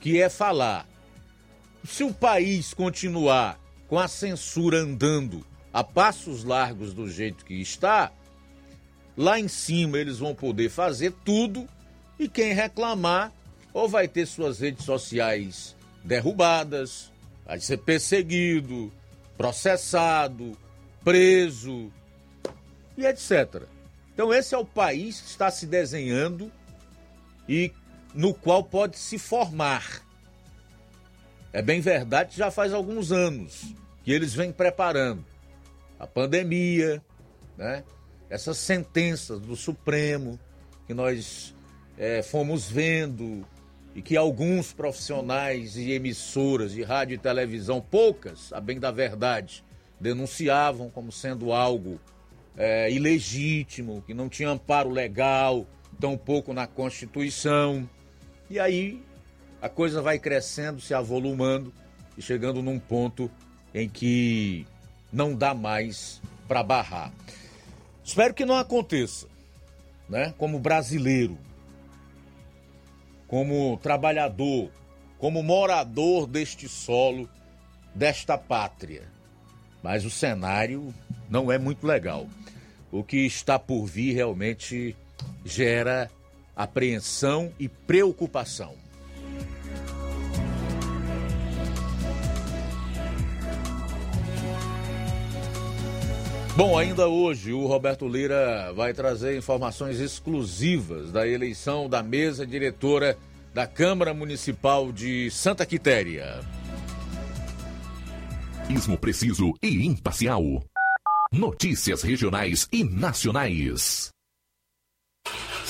Que é falar se o país continuar com a censura andando a passos largos do jeito que está, lá em cima eles vão poder fazer tudo e quem reclamar ou vai ter suas redes sociais derrubadas, vai ser perseguido, processado, preso e etc. Então esse é o país que está se desenhando e no qual pode se formar é bem verdade já faz alguns anos que eles vêm preparando a pandemia, né? essas sentenças do Supremo que nós é, fomos vendo e que alguns profissionais e emissoras de rádio e televisão, poucas, a bem da verdade, denunciavam como sendo algo é, ilegítimo, que não tinha amparo legal, tampouco na Constituição. E aí a coisa vai crescendo, se avolumando e chegando num ponto em que não dá mais para barrar. Espero que não aconteça, né? Como brasileiro, como trabalhador, como morador deste solo, desta pátria. Mas o cenário não é muito legal. O que está por vir realmente gera apreensão e preocupação. Bom, ainda hoje o Roberto Lira vai trazer informações exclusivas da eleição da mesa diretora da Câmara Municipal de Santa Quitéria. Ismo preciso e imparcial. Notícias regionais e nacionais.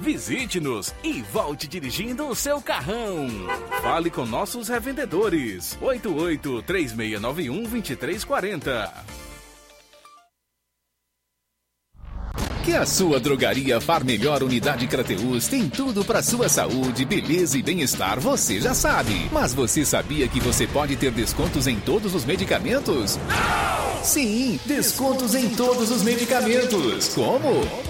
Visite-nos e volte dirigindo o seu carrão. Fale com nossos revendedores. 88 3691 2340. Que a sua drogaria Far Melhor Unidade Crateus tem tudo para sua saúde, beleza e bem-estar, você já sabe. Mas você sabia que você pode ter descontos em todos os medicamentos? Não! Sim, descontos em todos os medicamentos. Como?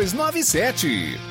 6297.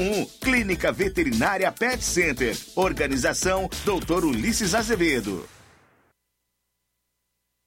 981658401. Clínica Veterinária Pet Center. Organização Dr. Ulisses Azevedo.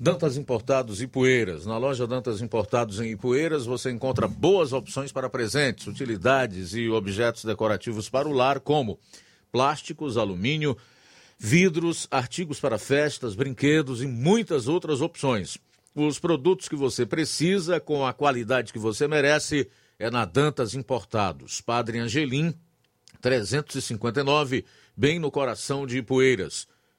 Dantas Importados Poeiras. Na loja Dantas Importados em Ipueiras você encontra boas opções para presentes, utilidades e objetos decorativos para o lar, como plásticos, alumínio, vidros, artigos para festas, brinquedos e muitas outras opções. Os produtos que você precisa, com a qualidade que você merece, é na Dantas Importados. Padre Angelim, 359, bem no coração de Ipueiras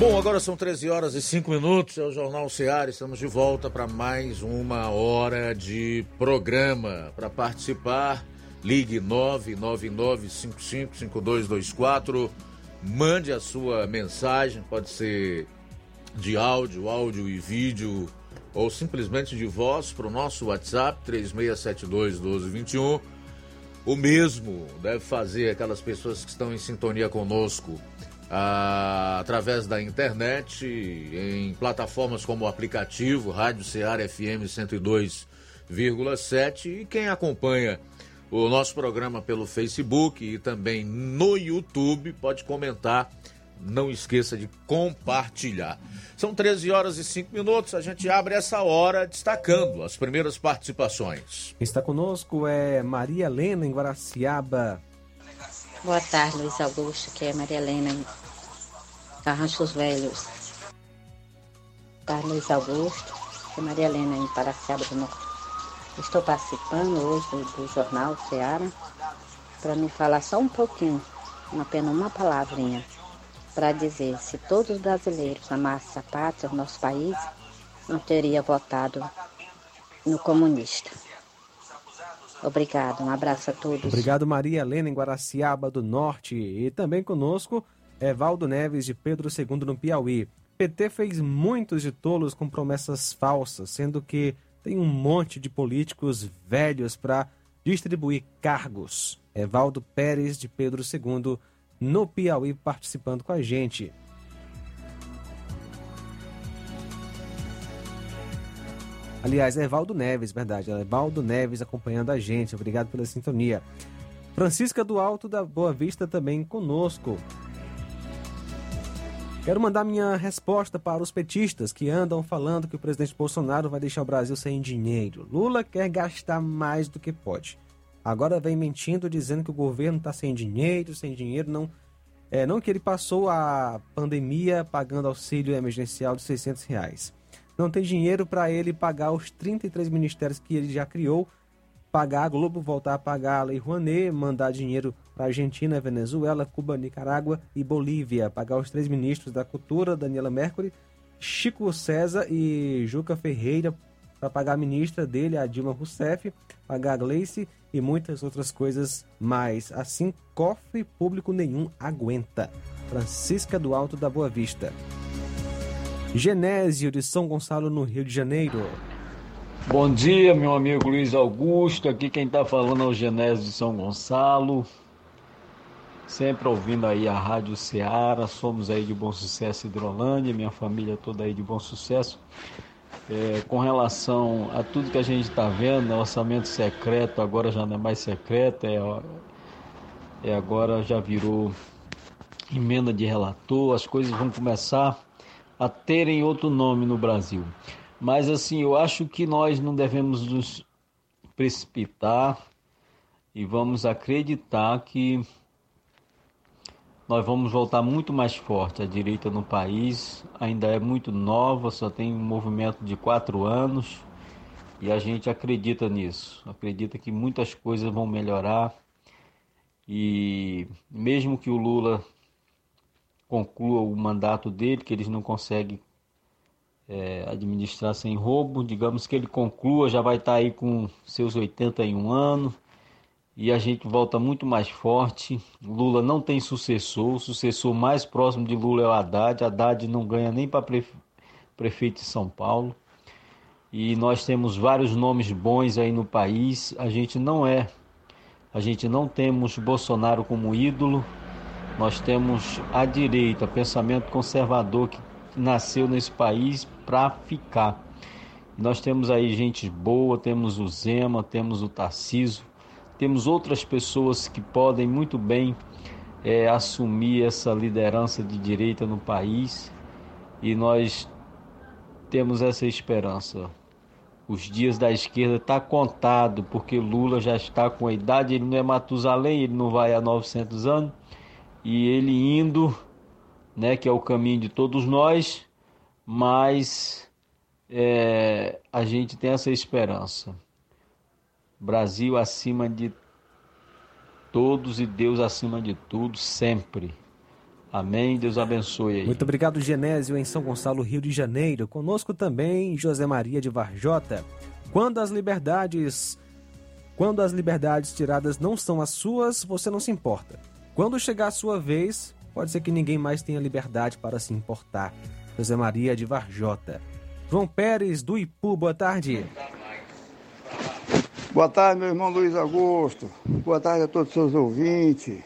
Bom, agora são 13 horas e 5 minutos, é o Jornal Seara, estamos de volta para mais uma hora de programa. Para participar, ligue 999555224, mande a sua mensagem, pode ser de áudio, áudio e vídeo, ou simplesmente de voz para o nosso WhatsApp 36721221. O mesmo deve fazer aquelas pessoas que estão em sintonia conosco ah, através da internet, em plataformas como o aplicativo Rádio Ceará FM 102,7 e quem acompanha o nosso programa pelo Facebook e também no YouTube pode comentar. Não esqueça de compartilhar. São 13 horas e 5 minutos. A gente abre essa hora destacando as primeiras participações. Está conosco é Maria Helena em Guaraciaba. Boa tarde, Luiz Augusto, que é Maria Helena Carranchos Velhos. Boa tarde, Luiz Augusto, que é Maria Helena em Paraciaba do Norte. Estou participando hoje do, do Jornal Ceará para me falar só um pouquinho, apenas uma palavrinha, para dizer se todos os brasileiros amassem a pátria, o nosso país, não teria votado no comunista. Obrigado, um abraço a todos. Obrigado, Maria Helena em Guaraciaba do Norte. E também conosco, Evaldo Neves de Pedro II no Piauí. PT fez muitos de tolos com promessas falsas, sendo que tem um monte de políticos velhos para distribuir cargos. Evaldo Pérez de Pedro II no Piauí participando com a gente. Aliás, é Evaldo Neves, verdade. É Evaldo Neves acompanhando a gente. Obrigado pela sintonia. Francisca do Alto da Boa Vista também conosco. Quero mandar minha resposta para os petistas que andam falando que o presidente Bolsonaro vai deixar o Brasil sem dinheiro. Lula quer gastar mais do que pode. Agora vem mentindo, dizendo que o governo está sem dinheiro, sem dinheiro. Não, é, não que ele passou a pandemia pagando auxílio emergencial de 600 reais. Não tem dinheiro para ele pagar os 33 ministérios que ele já criou, pagar a Globo, voltar a pagar a Lei Rouanet, mandar dinheiro para Argentina, Venezuela, Cuba, Nicarágua e Bolívia, pagar os três ministros da Cultura, Daniela Mercury, Chico César e Juca Ferreira, para pagar a ministra dele, a Dilma Rousseff, pagar a Gleice e muitas outras coisas mais. Assim, cofre público nenhum aguenta. Francisca do Alto da Boa Vista. Genésio de São Gonçalo, no Rio de Janeiro. Bom dia, meu amigo Luiz Augusto. Aqui quem está falando é o Genésio de São Gonçalo. Sempre ouvindo aí a Rádio Ceará. Somos aí de Bom Sucesso Hidrolândia, minha família toda aí de Bom Sucesso. É, com relação a tudo que a gente está vendo, né, orçamento secreto agora já não é mais secreto, é, é agora já virou emenda de relator, as coisas vão começar a terem outro nome no Brasil. Mas assim, eu acho que nós não devemos nos precipitar e vamos acreditar que nós vamos voltar muito mais forte. A direita no país ainda é muito nova, só tem um movimento de quatro anos e a gente acredita nisso. Acredita que muitas coisas vão melhorar e mesmo que o Lula conclua o mandato dele, que eles não conseguem é, administrar sem roubo, digamos que ele conclua, já vai estar aí com seus 81 anos e a gente volta muito mais forte. Lula não tem sucessor, o sucessor mais próximo de Lula é o Haddad. Haddad não ganha nem para prefe... prefeito de São Paulo. E nós temos vários nomes bons aí no país. A gente não é, a gente não temos Bolsonaro como ídolo. Nós temos a direita, pensamento conservador que nasceu nesse país para ficar. Nós temos aí gente boa, temos o Zema, temos o Tarciso, temos outras pessoas que podem muito bem é, assumir essa liderança de direita no país e nós temos essa esperança. Os dias da esquerda está contado porque Lula já está com a idade, ele não é Matusalém, ele não vai a 900 anos e ele indo, né, que é o caminho de todos nós, mas é, a gente tem essa esperança. Brasil acima de todos e Deus acima de tudo, sempre. Amém. Deus abençoe aí. Muito obrigado, Genésio, em São Gonçalo, Rio de Janeiro. Conosco também José Maria de Varjota. Quando as liberdades. Quando as liberdades tiradas não são as suas, você não se importa. Quando chegar a sua vez, pode ser que ninguém mais tenha liberdade para se importar. José Maria de Varjota. João Pérez do Ipu, boa tarde. Boa tarde, meu irmão Luiz Augusto. Boa tarde a todos os seus ouvintes.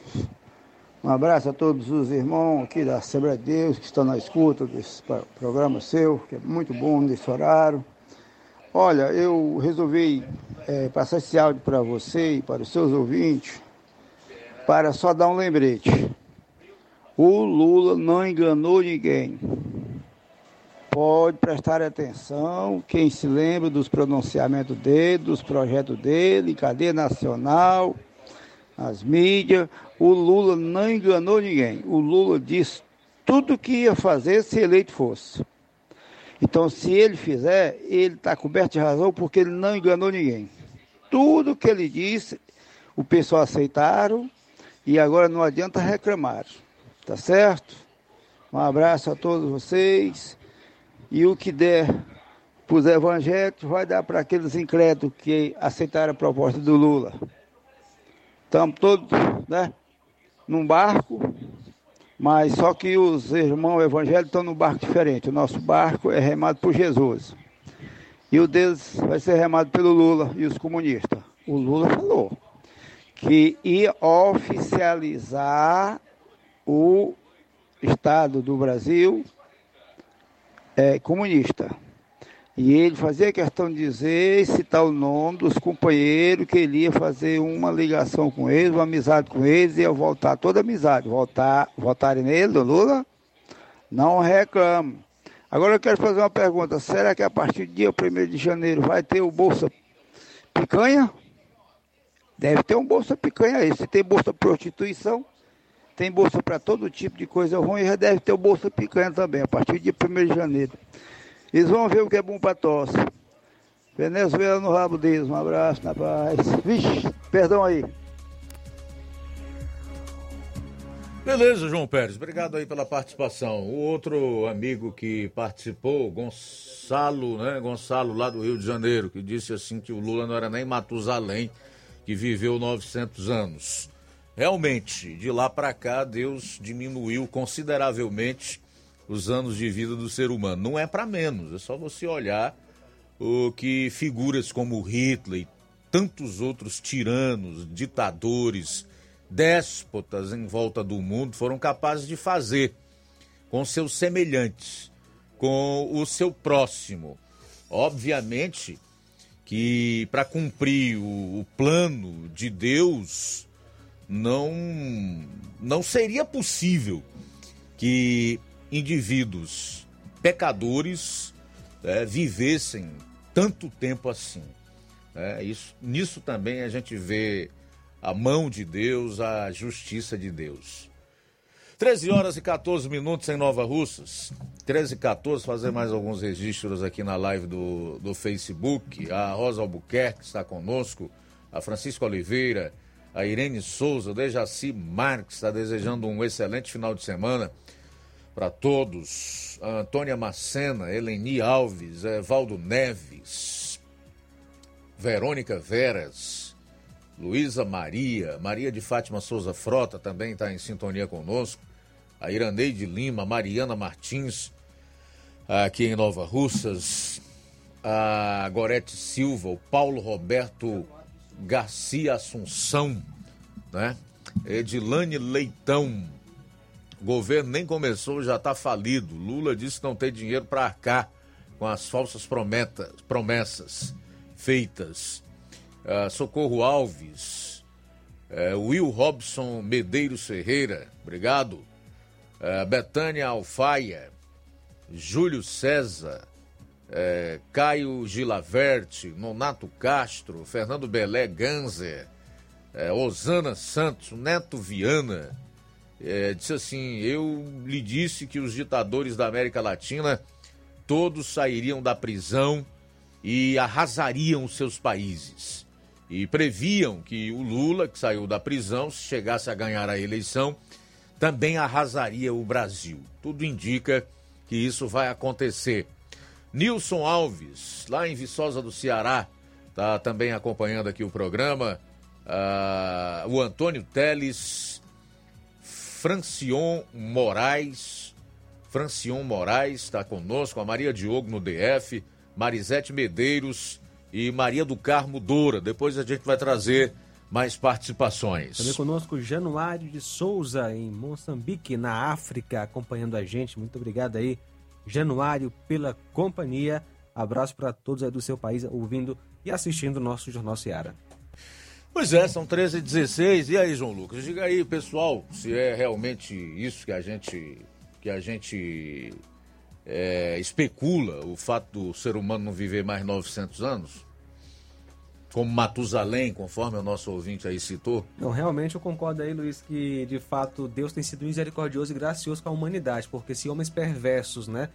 Um abraço a todos os irmãos aqui da Assembleia de Deus que estão na escuta desse programa seu, que é muito bom nesse horário. Olha, eu resolvi é, passar esse áudio para você e para os seus ouvintes, para só dar um lembrete. O Lula não enganou ninguém. Pode prestar atenção, quem se lembra dos pronunciamentos dele, dos projetos dele, cadeia nacional, nas mídias. O Lula não enganou ninguém. O Lula disse tudo o que ia fazer se eleito fosse. Então, se ele fizer, ele está coberto de razão porque ele não enganou ninguém. Tudo que ele disse, o pessoal aceitaram e agora não adianta reclamar. Tá certo? Um abraço a todos vocês. E o que der para os evangélicos vai dar para aqueles incrédulos que aceitaram a proposta do Lula. Estamos todos, né? num barco, mas só que os irmãos evangélicos estão num barco diferente. O nosso barco é remado por Jesus. E o deles vai ser remado pelo Lula e os comunistas. O Lula falou que ia oficializar o Estado do Brasil é, comunista. E ele fazia questão de dizer citar o nome dos companheiros, que ele ia fazer uma ligação com eles, uma amizade com eles, ia voltar toda amizade. Voltar, votarem nele, Lula, não reclamo. Agora eu quero fazer uma pergunta. Será que a partir do dia 1 de janeiro vai ter o Bolsa Picanha? Deve ter um Bolsa Picanha aí. Se tem Bolsa Prostituição, tem Bolsa para todo tipo de coisa ruim, já deve ter o Bolsa Picanha também, a partir dia 1 de janeiro. Eles vão ver o que é bom para tosse. Venezuela no rabo deles. Um abraço, na paz. Vixe, perdão aí. Beleza, João Pérez. Obrigado aí pela participação. O outro amigo que participou, Gonçalo, né? Gonçalo, lá do Rio de Janeiro, que disse assim que o Lula não era nem Matusalém, que viveu 900 anos. Realmente, de lá para cá, Deus diminuiu consideravelmente os anos de vida do ser humano. Não é para menos, é só você olhar o que figuras como Hitler e tantos outros tiranos, ditadores, déspotas em volta do mundo foram capazes de fazer com seus semelhantes, com o seu próximo. Obviamente que para cumprir o, o plano de Deus não não seria possível que indivíduos pecadores é, vivessem tanto tempo assim. É, isso, nisso também a gente vê a mão de Deus, a justiça de Deus. 13 horas e 14 minutos em Nova Russas. 13 e 14, fazer mais alguns registros aqui na live do, do Facebook. A Rosa Albuquerque está conosco, a Francisco Oliveira, a Irene Souza, o Dejaci Marques está desejando um excelente final de semana para todos. A Antônia Macena, Eleni Alves, Evaldo Neves, Verônica Veras, Luísa Maria, Maria de Fátima Souza Frota também está em sintonia conosco. A Iraneide Lima, Mariana Martins, aqui em Nova Russas. A Gorete Silva, o Paulo Roberto Garcia Assunção, né? Edilane Leitão, o governo nem começou, já está falido. Lula disse que não tem dinheiro para arcar com as falsas prometas, promessas feitas. Uh, Socorro Alves, uh, Will Robson Medeiros Ferreira, obrigado. Uh, Betânia Alfaia, Júlio César, uh, Caio Gilaverte, Nonato Castro, Fernando Belé Ganzer, Osana Santos, Neto Viana, é, disse assim: Eu lhe disse que os ditadores da América Latina todos sairiam da prisão e arrasariam seus países. E previam que o Lula, que saiu da prisão, se chegasse a ganhar a eleição, também arrasaria o Brasil. Tudo indica que isso vai acontecer. Nilson Alves, lá em Viçosa do Ceará, está também acompanhando aqui o programa. Ah, o Antônio Teles, Francion Moraes, Francion Moraes está conosco, a Maria Diogo no DF, Marisete Medeiros e Maria do Carmo Doura. Depois a gente vai trazer mais participações. Também conosco Januário de Souza, em Moçambique, na África, acompanhando a gente. Muito obrigado aí, Januário, pela companhia. Abraço para todos aí do seu país ouvindo e assistindo o nosso Jornal Seara. Pois é, são 13 e 16 E aí, João Lucas? Diga aí, pessoal, se é realmente isso que a gente, que a gente é, especula, o fato do ser humano não viver mais 900 anos? Como Matusalém, conforme o nosso ouvinte aí citou? Não, realmente eu concordo aí, Luiz, que de fato Deus tem sido misericordioso e gracioso com a humanidade, porque se homens perversos, né,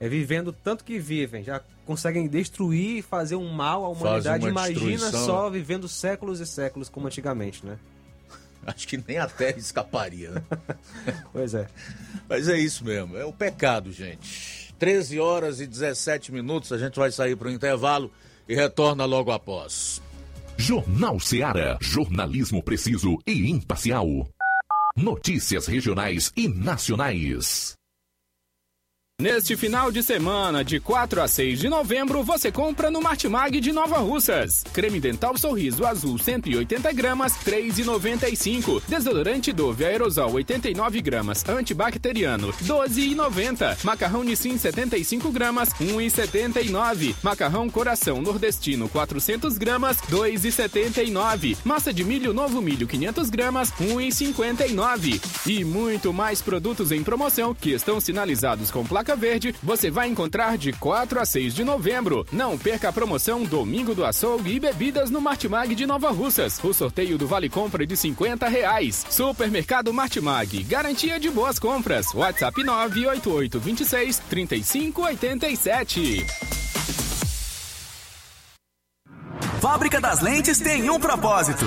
é, vivendo tanto que vivem, já conseguem destruir e fazer um mal à humanidade, imagina destruição. só vivendo séculos e séculos como antigamente, né? Acho que nem a terra escaparia, né? pois é. Mas é isso mesmo, é o pecado, gente. 13 horas e 17 minutos, a gente vai sair para o intervalo e retorna logo após. Jornal Seara. Jornalismo preciso e imparcial. Notícias regionais e nacionais. Neste final de semana, de 4 a 6 de novembro, você compra no Martimag de Nova Russas. Creme dental sorriso azul 180 gramas, 3,95. Desodorante Dove aerosol 89 gramas, antibacteriano, 12,90. Macarrão Nissin 75 gramas, 1,79. Macarrão Coração Nordestino 400 gramas, 2,79. Massa de milho Novo Milho 500 gramas, 1,59. E muito mais produtos em promoção que estão sinalizados com placa verde, você vai encontrar de 4 a 6 de novembro. Não perca a promoção Domingo do Açougue e Bebidas no Martimag de Nova Russas. O sorteio do Vale Compra de 50 reais. Supermercado Martimag, garantia de boas compras. WhatsApp 988 26 3587. Fábrica das Lentes tem um propósito.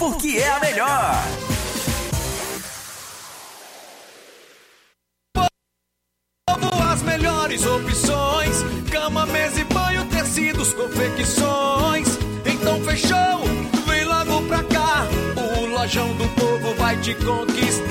porque é a melhor. As melhores opções: cama, mesa e banho, tecidos, confecções. Então fechou, vem logo pra cá. O Lojão do Povo vai te conquistar.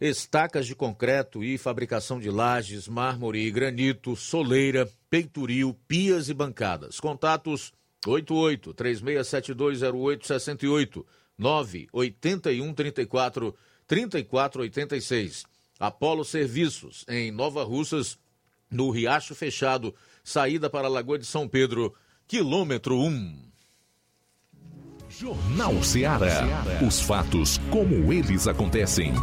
estacas de concreto e fabricação de lajes, mármore e granito, soleira, peitoril, pias e bancadas. Contatos 88 36720868 981 34 3486. Apolo Serviços em Nova Russas, no Riacho Fechado, saída para a Lagoa de São Pedro, quilômetro 1. Jornal Seara. Os fatos como eles acontecem.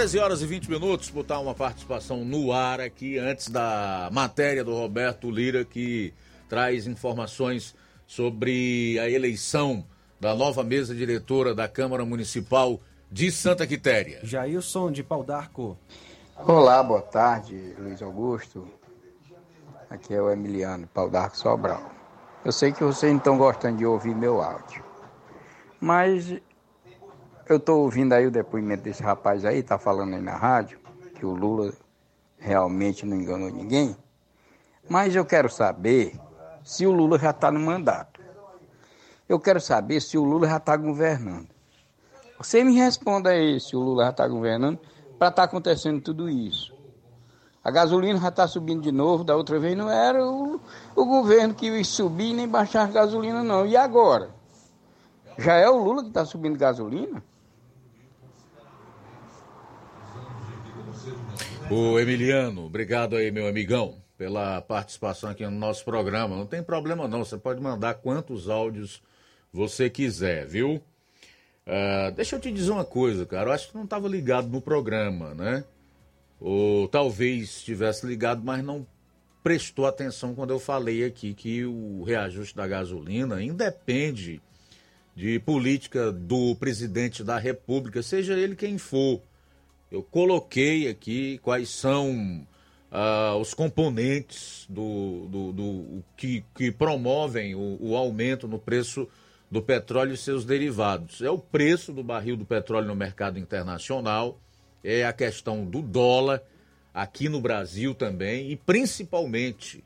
Treze horas e 20 minutos, botar uma participação no ar aqui antes da matéria do Roberto Lira que traz informações sobre a eleição da nova mesa diretora da Câmara Municipal de Santa Quitéria. Jailson de Pau d'Arco. Olá, boa tarde, Luiz Augusto. Aqui é o Emiliano, Pau d'Arco Sobral. Eu sei que vocês não estão gostando de ouvir meu áudio, mas eu estou ouvindo aí o depoimento desse rapaz aí, tá falando aí na rádio, que o Lula realmente não enganou ninguém. Mas eu quero saber se o Lula já está no mandato. Eu quero saber se o Lula já está governando. Você me responda aí se o Lula já está governando para estar tá acontecendo tudo isso. A gasolina já está subindo de novo, da outra vez não era o, o governo que ia subir nem baixar a gasolina, não. E agora? Já é o Lula que está subindo gasolina? O Emiliano, obrigado aí, meu amigão, pela participação aqui no nosso programa. Não tem problema não, você pode mandar quantos áudios você quiser, viu? Uh, deixa eu te dizer uma coisa, cara. Eu acho que não estava ligado no programa, né? Ou talvez estivesse ligado, mas não prestou atenção quando eu falei aqui que o reajuste da gasolina independe de política do presidente da República, seja ele quem for. Eu coloquei aqui quais são uh, os componentes do, do, do que, que promovem o, o, aumento no preço do petróleo e seus derivados. É o preço do barril do petróleo no mercado internacional, é a questão do dólar aqui no Brasil também e principalmente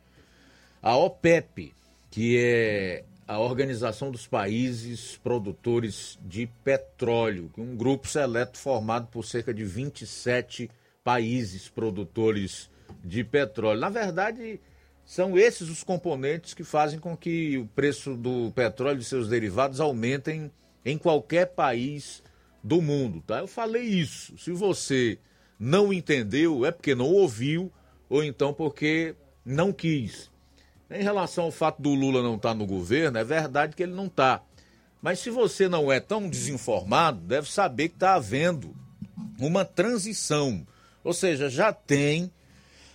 a OPEP, que é a Organização dos Países Produtores de Petróleo, um grupo seleto formado por cerca de 27 países produtores de petróleo. Na verdade, são esses os componentes que fazem com que o preço do petróleo e seus derivados aumentem em qualquer país do mundo, tá? Eu falei isso. Se você não entendeu, é porque não ouviu ou então porque não quis. Em relação ao fato do Lula não estar tá no governo, é verdade que ele não está. Mas se você não é tão desinformado, deve saber que está havendo uma transição. Ou seja, já tem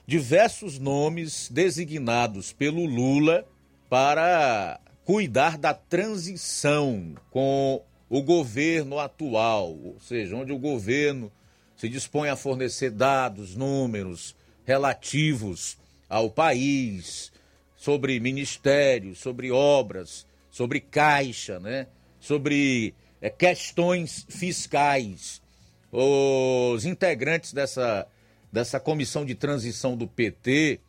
diversos nomes designados pelo Lula para cuidar da transição com o governo atual, ou seja, onde o governo se dispõe a fornecer dados, números relativos ao país, sobre ministérios, sobre obras, sobre caixa, né? sobre é, questões fiscais. Os integrantes dessa, dessa comissão de transição do PT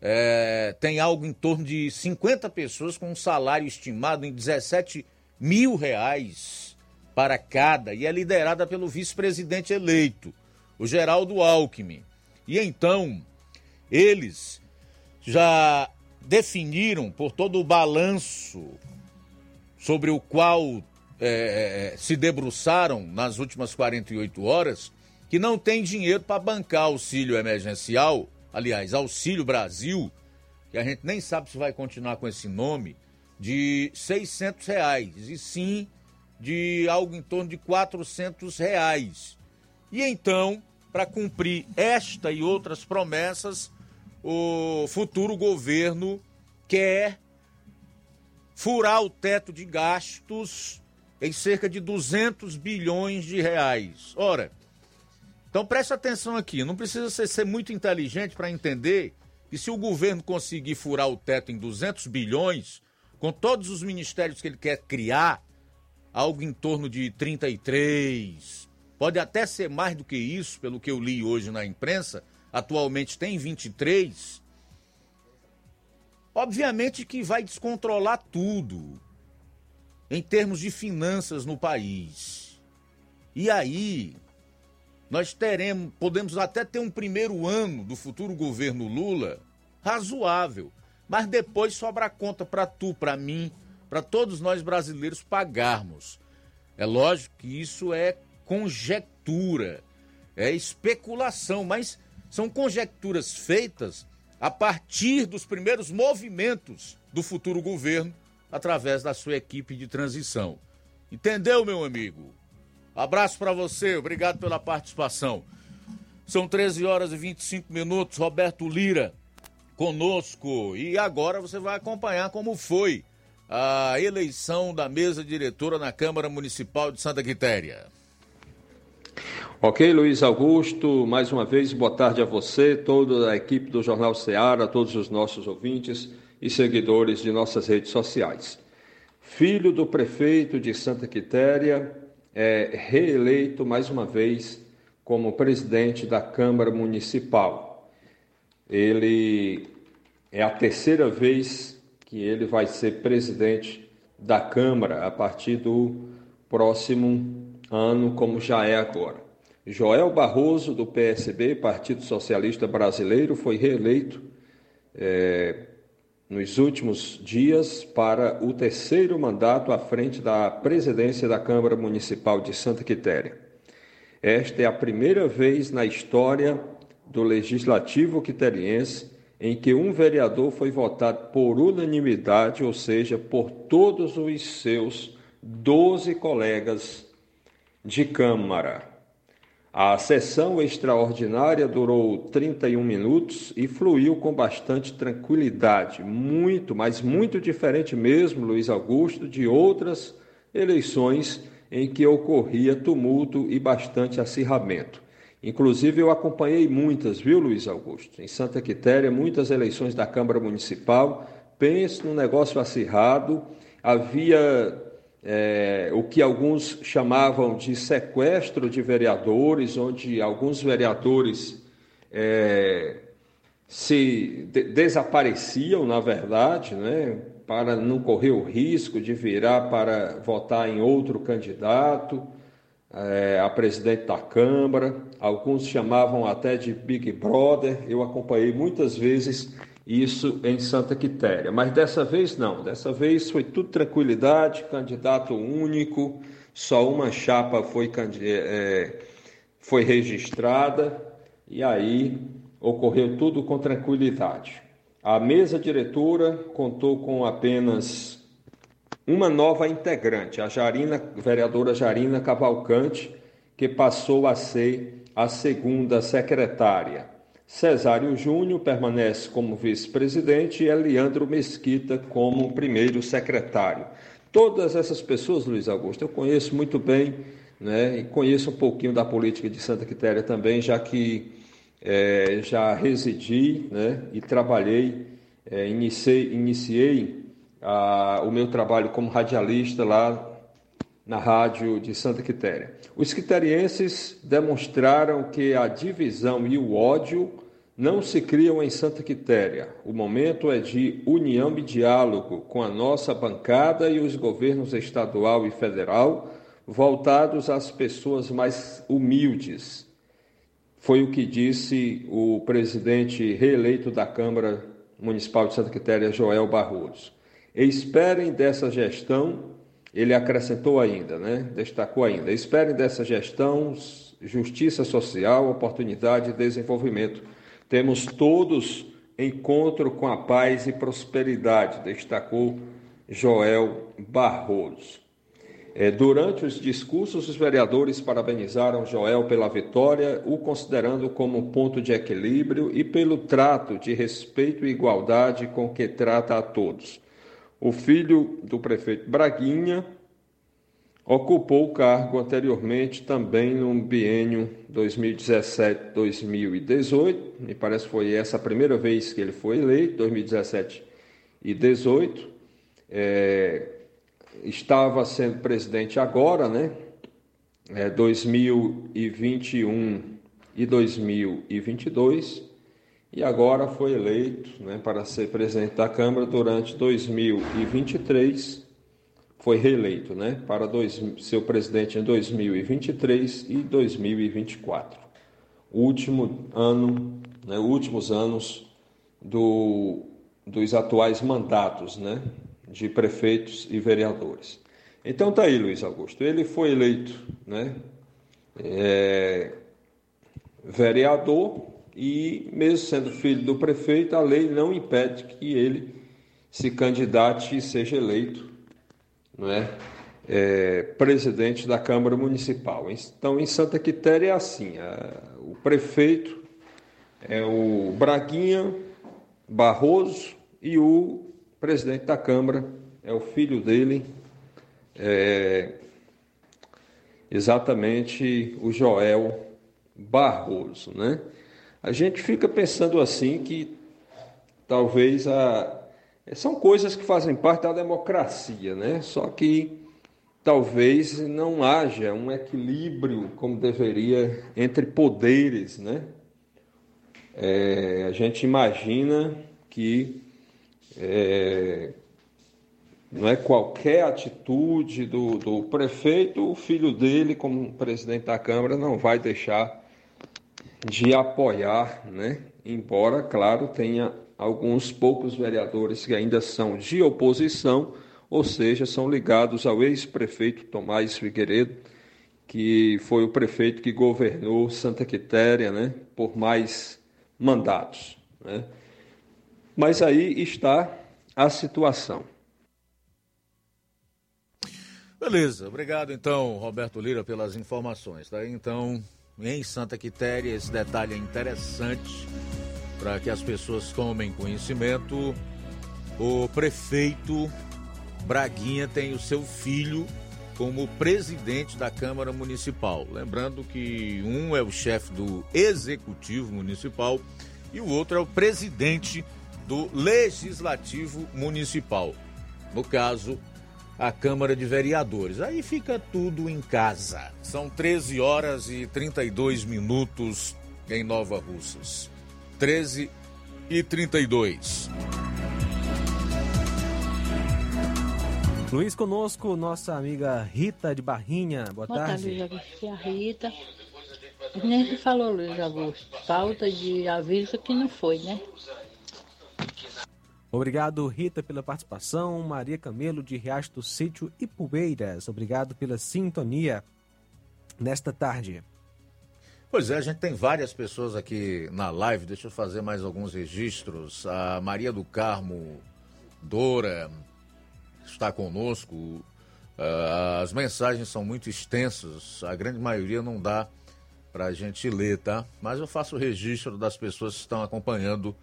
é, tem algo em torno de 50 pessoas com um salário estimado em 17 mil reais para cada e é liderada pelo vice-presidente eleito, o Geraldo Alckmin. E então, eles já definiram por todo o balanço sobre o qual é, se debruçaram nas últimas 48 horas, que não tem dinheiro para bancar auxílio emergencial, aliás, Auxílio Brasil, que a gente nem sabe se vai continuar com esse nome, de 600 reais, e sim de algo em torno de 400 reais. E então, para cumprir esta e outras promessas, o futuro governo quer furar o teto de gastos em cerca de 200 bilhões de reais. Ora, então preste atenção aqui, não precisa ser, ser muito inteligente para entender que se o governo conseguir furar o teto em 200 bilhões, com todos os ministérios que ele quer criar, algo em torno de 33, pode até ser mais do que isso, pelo que eu li hoje na imprensa, atualmente tem 23, obviamente que vai descontrolar tudo em termos de finanças no país. E aí, nós teremos, podemos até ter um primeiro ano do futuro governo Lula razoável, mas depois sobra conta para tu, para mim, para todos nós brasileiros pagarmos. É lógico que isso é conjectura, é especulação, mas são conjecturas feitas a partir dos primeiros movimentos do futuro governo através da sua equipe de transição. Entendeu, meu amigo? Abraço para você, obrigado pela participação. São 13 horas e 25 minutos. Roberto Lira conosco. E agora você vai acompanhar como foi a eleição da mesa diretora na Câmara Municipal de Santa Quitéria. Ok, Luiz Augusto, mais uma vez, boa tarde a você, toda a equipe do Jornal Ceará, todos os nossos ouvintes e seguidores de nossas redes sociais. Filho do prefeito de Santa Quitéria, é reeleito mais uma vez como presidente da Câmara Municipal. Ele é a terceira vez que ele vai ser presidente da Câmara a partir do próximo ano, como já é agora. Joel Barroso, do PSB, Partido Socialista Brasileiro, foi reeleito é, nos últimos dias para o terceiro mandato à frente da presidência da Câmara Municipal de Santa Quitéria. Esta é a primeira vez na história do Legislativo quiteriense em que um vereador foi votado por unanimidade, ou seja, por todos os seus 12 colegas de Câmara. A sessão extraordinária durou 31 minutos e fluiu com bastante tranquilidade, muito, mas muito diferente mesmo, Luiz Augusto, de outras eleições em que ocorria tumulto e bastante acirramento. Inclusive, eu acompanhei muitas, viu, Luiz Augusto? Em Santa Quitéria, muitas eleições da Câmara Municipal. Pense num negócio acirrado. Havia é, o que alguns chamavam de sequestro de vereadores, onde alguns vereadores é, se de desapareciam, na verdade, né, para não correr o risco de virar para votar em outro candidato é, a presidente da Câmara, alguns chamavam até de Big Brother, eu acompanhei muitas vezes isso em Santa Quitéria, mas dessa vez não, dessa vez foi tudo tranquilidade, candidato único, só uma chapa foi, é, foi registrada e aí ocorreu tudo com tranquilidade. A mesa diretora contou com apenas uma nova integrante, a Jarina, vereadora Jarina Cavalcante, que passou a ser a segunda secretária. Cesário Júnior permanece como vice-presidente e Eliandro Mesquita como primeiro secretário. Todas essas pessoas, Luiz Augusto, eu conheço muito bem, né, e conheço um pouquinho da política de Santa Quitéria também, já que é, já residi né, e trabalhei, é, iniciei, iniciei o meu trabalho como radialista lá na rádio de Santa Quitéria. Os quiterienses demonstraram que a divisão e o ódio não se criam em Santa Quitéria. O momento é de união e diálogo com a nossa bancada e os governos estadual e federal voltados às pessoas mais humildes. Foi o que disse o presidente reeleito da Câmara Municipal de Santa Quitéria, Joel Barroso. Esperem dessa gestão, ele acrescentou ainda, né? destacou ainda, esperem dessa gestão justiça social, oportunidade e desenvolvimento. Temos todos encontro com a paz e prosperidade, destacou Joel Barroso. É, durante os discursos, os vereadores parabenizaram Joel pela vitória, o considerando como um ponto de equilíbrio e pelo trato de respeito e igualdade com que trata a todos. O filho do prefeito Braguinha ocupou o cargo anteriormente também no biênio 2017-2018. Me parece que foi essa a primeira vez que ele foi eleito, 2017 e 2018. É, estava sendo presidente agora, né? É, 2021 e 2022 e agora foi eleito né, para ser presidente da Câmara durante 2023, foi reeleito né, para dois, ser presidente em 2023 e 2024. O último ano, né, últimos anos do, dos atuais mandatos né, de prefeitos e vereadores. Então tá aí, Luiz Augusto. Ele foi eleito né, é, vereador e, mesmo sendo filho do prefeito, a lei não impede que ele se candidate e seja eleito não é? é presidente da Câmara Municipal. Então, em Santa Quitéria é assim: a, o prefeito é o Braguinha, Barroso e o presidente da Câmara é o filho dele, é, exatamente o Joel Barroso, né? A gente fica pensando assim que talvez a são coisas que fazem parte da democracia, né? Só que talvez não haja um equilíbrio como deveria entre poderes, né? É, a gente imagina que é, não é qualquer atitude do, do prefeito, o filho dele, como presidente da Câmara, não vai deixar de apoiar, né? Embora, claro, tenha alguns poucos vereadores que ainda são de oposição, ou seja, são ligados ao ex-prefeito Tomás Figueiredo, que foi o prefeito que governou Santa Quitéria né, por mais mandatos. Né? Mas aí está a situação. Beleza, obrigado então, Roberto Lira, pelas informações. Tá? Então, em Santa Quitéria, esse detalhe é interessante para que as pessoas tomem conhecimento. O prefeito Braguinha tem o seu filho como presidente da Câmara Municipal. Lembrando que um é o chefe do Executivo Municipal e o outro é o presidente do Legislativo Municipal. No caso, a Câmara de Vereadores. Aí fica tudo em casa. São 13 horas e 32 minutos em Nova Russas. 13 e 32. Luiz conosco, nossa amiga Rita de Barrinha. Boa, Boa tarde. tarde, Luiz Augusto. A Rita. Nem que falou, Luiz Augusto. Falta de aviso que não foi, né? Obrigado, Rita, pela participação. Maria Camelo, de Riacho do Sítio e Poeiras. Obrigado pela sintonia nesta tarde. Pois é, a gente tem várias pessoas aqui na live. Deixa eu fazer mais alguns registros. A Maria do Carmo Dora está conosco. Uh, as mensagens são muito extensas, a grande maioria não dá para a gente ler, tá? Mas eu faço o registro das pessoas que estão acompanhando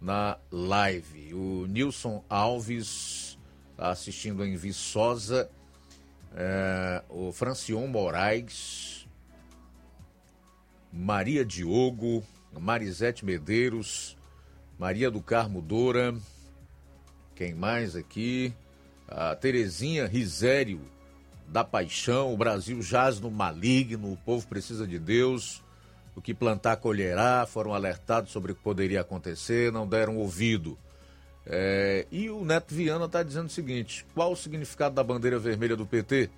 na live. O Nilson Alves está assistindo em Viçosa. É, o Francion Moraes, Maria Diogo, Marisete Medeiros, Maria do Carmo Doura, quem mais aqui? A Terezinha Risério da Paixão, o Brasil jaz no maligno, o povo precisa de Deus, o que plantar colherá, foram alertados sobre o que poderia acontecer, não deram ouvido. É, e o Neto Viana está dizendo o seguinte: qual o significado da bandeira vermelha do PT?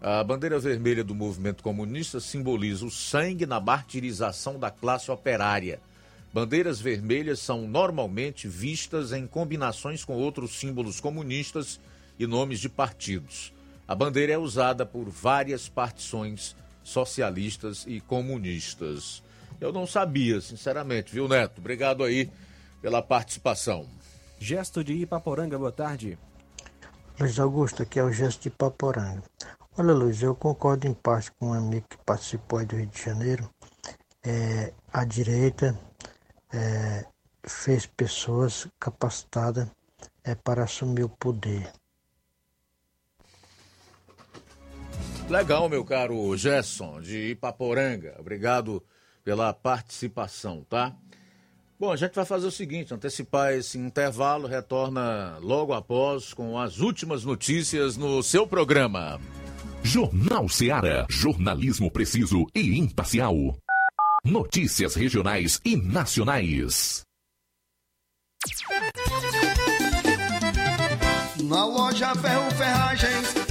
A bandeira vermelha do movimento comunista simboliza o sangue na martirização da classe operária. Bandeiras vermelhas são normalmente vistas em combinações com outros símbolos comunistas e nomes de partidos. A bandeira é usada por várias partições socialistas e comunistas. Eu não sabia, sinceramente, viu, Neto? Obrigado aí pela participação. Gesto de Ipaporanga, boa tarde. Luiz Augusto, aqui é o gesto de Ipaporanga. Olha, Luiz, eu concordo em parte com um amigo que participou aí do Rio de Janeiro. É, a direita é, fez pessoas capacitadas é, para assumir o poder. Legal, meu caro Gerson, de Ipaporanga. Obrigado pela participação, tá? Bom, a gente vai fazer o seguinte: antecipar esse intervalo, retorna logo após com as últimas notícias no seu programa. Jornal Seara. Jornalismo preciso e imparcial. Notícias regionais e nacionais. Na loja Ferro Ferragens,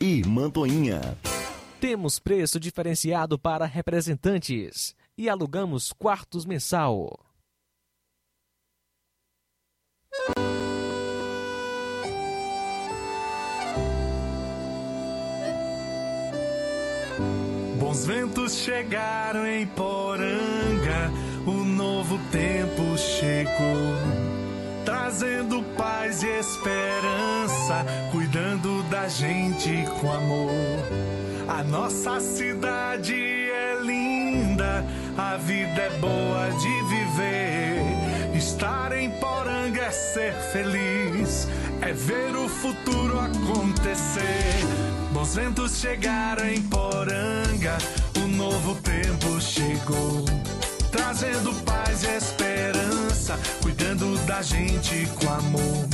e Mantoinha. Temos preço diferenciado para representantes e alugamos quartos mensal. Bons ventos chegaram em Poranga, o novo tempo chegou, trazendo paz e esperança, cuidando da gente com amor. A nossa cidade é linda, a vida é boa de viver. Estar em Poranga é ser feliz, é ver o futuro acontecer. Bons ventos chegaram em Poranga, o novo tempo chegou. Trazendo paz e esperança, cuidando da gente com amor.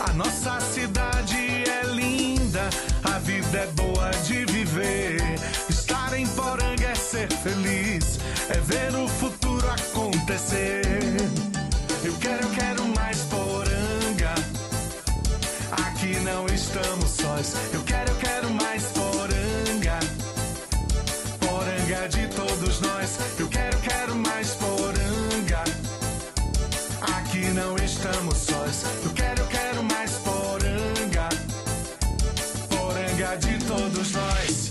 A nossa cidade é linda, a vida é boa de viver. Estar em Poranga é ser feliz, é ver o futuro acontecer. Eu quero, eu quero mais Poranga. Aqui não estamos sós. Eu quero, eu quero mais Poranga. Poranga de todos nós. Eu quero, quero mais Poranga. Não estamos sós. Eu quero, eu quero mais Poranga. Poranga de todos nós.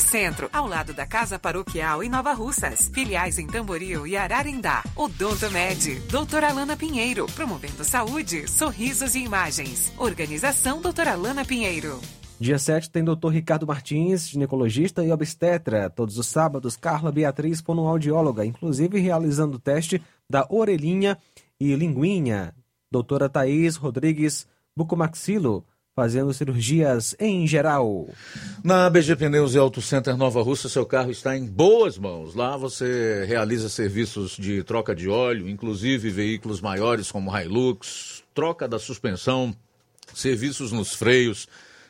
Centro, ao lado da Casa Paroquial em Nova Russas. Filiais em Tamboril e Ararindá. Odonto Med, doutora Alana Pinheiro, promovendo saúde, sorrisos e imagens. Organização doutora Alana Pinheiro. Dia 7 tem Dr. Ricardo Martins, ginecologista e obstetra. Todos os sábados, Carla Beatriz, fonoaudióloga, inclusive realizando o teste da orelhinha e linguinha. Doutora Thaís Rodrigues Bucomaxilo, fazendo cirurgias em geral. Na BG Pneus e Auto Center Nova Russa, seu carro está em boas mãos. Lá você realiza serviços de troca de óleo, inclusive veículos maiores como Hilux, troca da suspensão, serviços nos freios,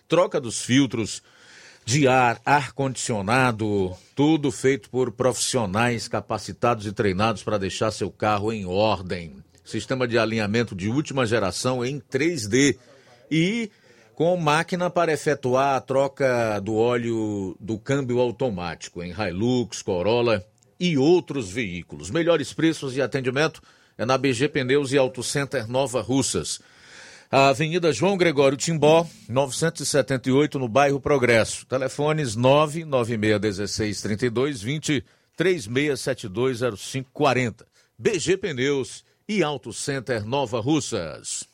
troca dos filtros de ar, ar-condicionado, tudo feito por profissionais capacitados e treinados para deixar seu carro em ordem. Sistema de alinhamento de última geração em 3D e com máquina para efetuar a troca do óleo do câmbio automático em Hilux, Corolla e outros veículos. Melhores preços e atendimento é na BG Pneus e Auto Center Nova Russas. A Avenida João Gregório Timbó, 978, no bairro Progresso. Telefones 996163220 36720540. BG Pneus e Auto Center Nova Russas.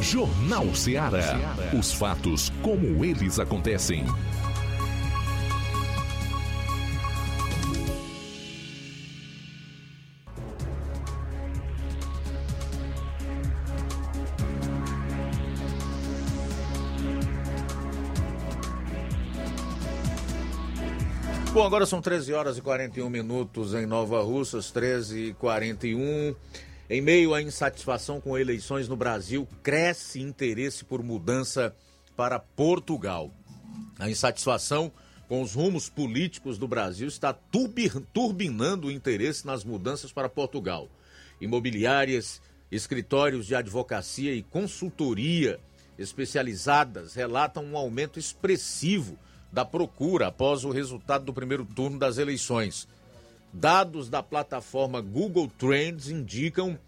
Jornal Ceará. Os fatos como eles acontecem. Bom, agora são 13 horas e 41 minutos em Nova Russas, 13 e 41. Em meio à insatisfação com eleições no Brasil, cresce interesse por mudança para Portugal. A insatisfação com os rumos políticos do Brasil está turbinando o interesse nas mudanças para Portugal. Imobiliárias, escritórios de advocacia e consultoria especializadas relatam um aumento expressivo da procura após o resultado do primeiro turno das eleições. Dados da plataforma Google Trends indicam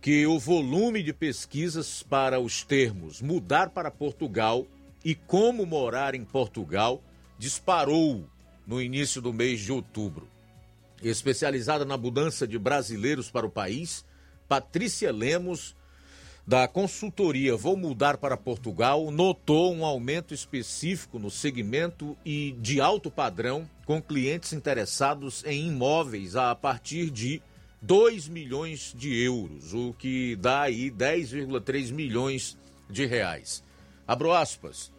que o volume de pesquisas para os termos mudar para Portugal e como morar em Portugal disparou no início do mês de outubro. Especializada na mudança de brasileiros para o país, Patrícia Lemos da consultoria Vou Mudar para Portugal notou um aumento específico no segmento e de alto padrão com clientes interessados em imóveis a partir de 2 milhões de euros, o que dá aí 10,3 milhões de reais. Abro aspas.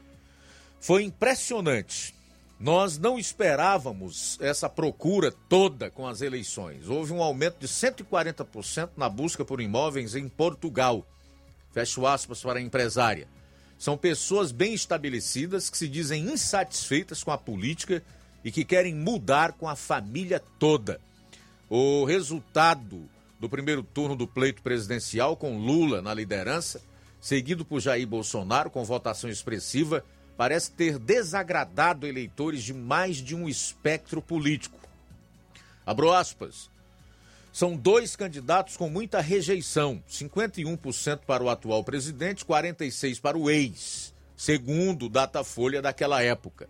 Foi impressionante. Nós não esperávamos essa procura toda com as eleições. Houve um aumento de 140% na busca por imóveis em Portugal Fecho aspas para a empresária. São pessoas bem estabelecidas que se dizem insatisfeitas com a política e que querem mudar com a família toda. O resultado do primeiro turno do pleito presidencial, com Lula na liderança, seguido por Jair Bolsonaro com votação expressiva, parece ter desagradado eleitores de mais de um espectro político. Abro aspas. São dois candidatos com muita rejeição: 51% para o atual presidente, 46% para o ex, segundo Datafolha daquela época.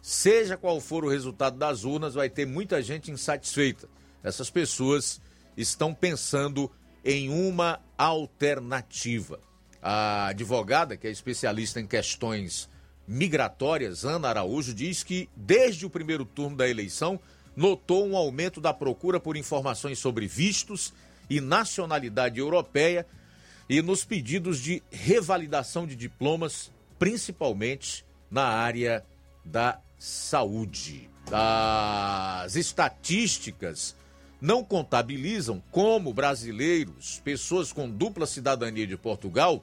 Seja qual for o resultado das urnas, vai ter muita gente insatisfeita. Essas pessoas estão pensando em uma alternativa. A advogada, que é especialista em questões migratórias, Ana Araújo, diz que desde o primeiro turno da eleição notou um aumento da procura por informações sobre vistos e nacionalidade europeia e nos pedidos de revalidação de diplomas, principalmente na área da saúde. As estatísticas não contabilizam como brasileiros, pessoas com dupla cidadania de Portugal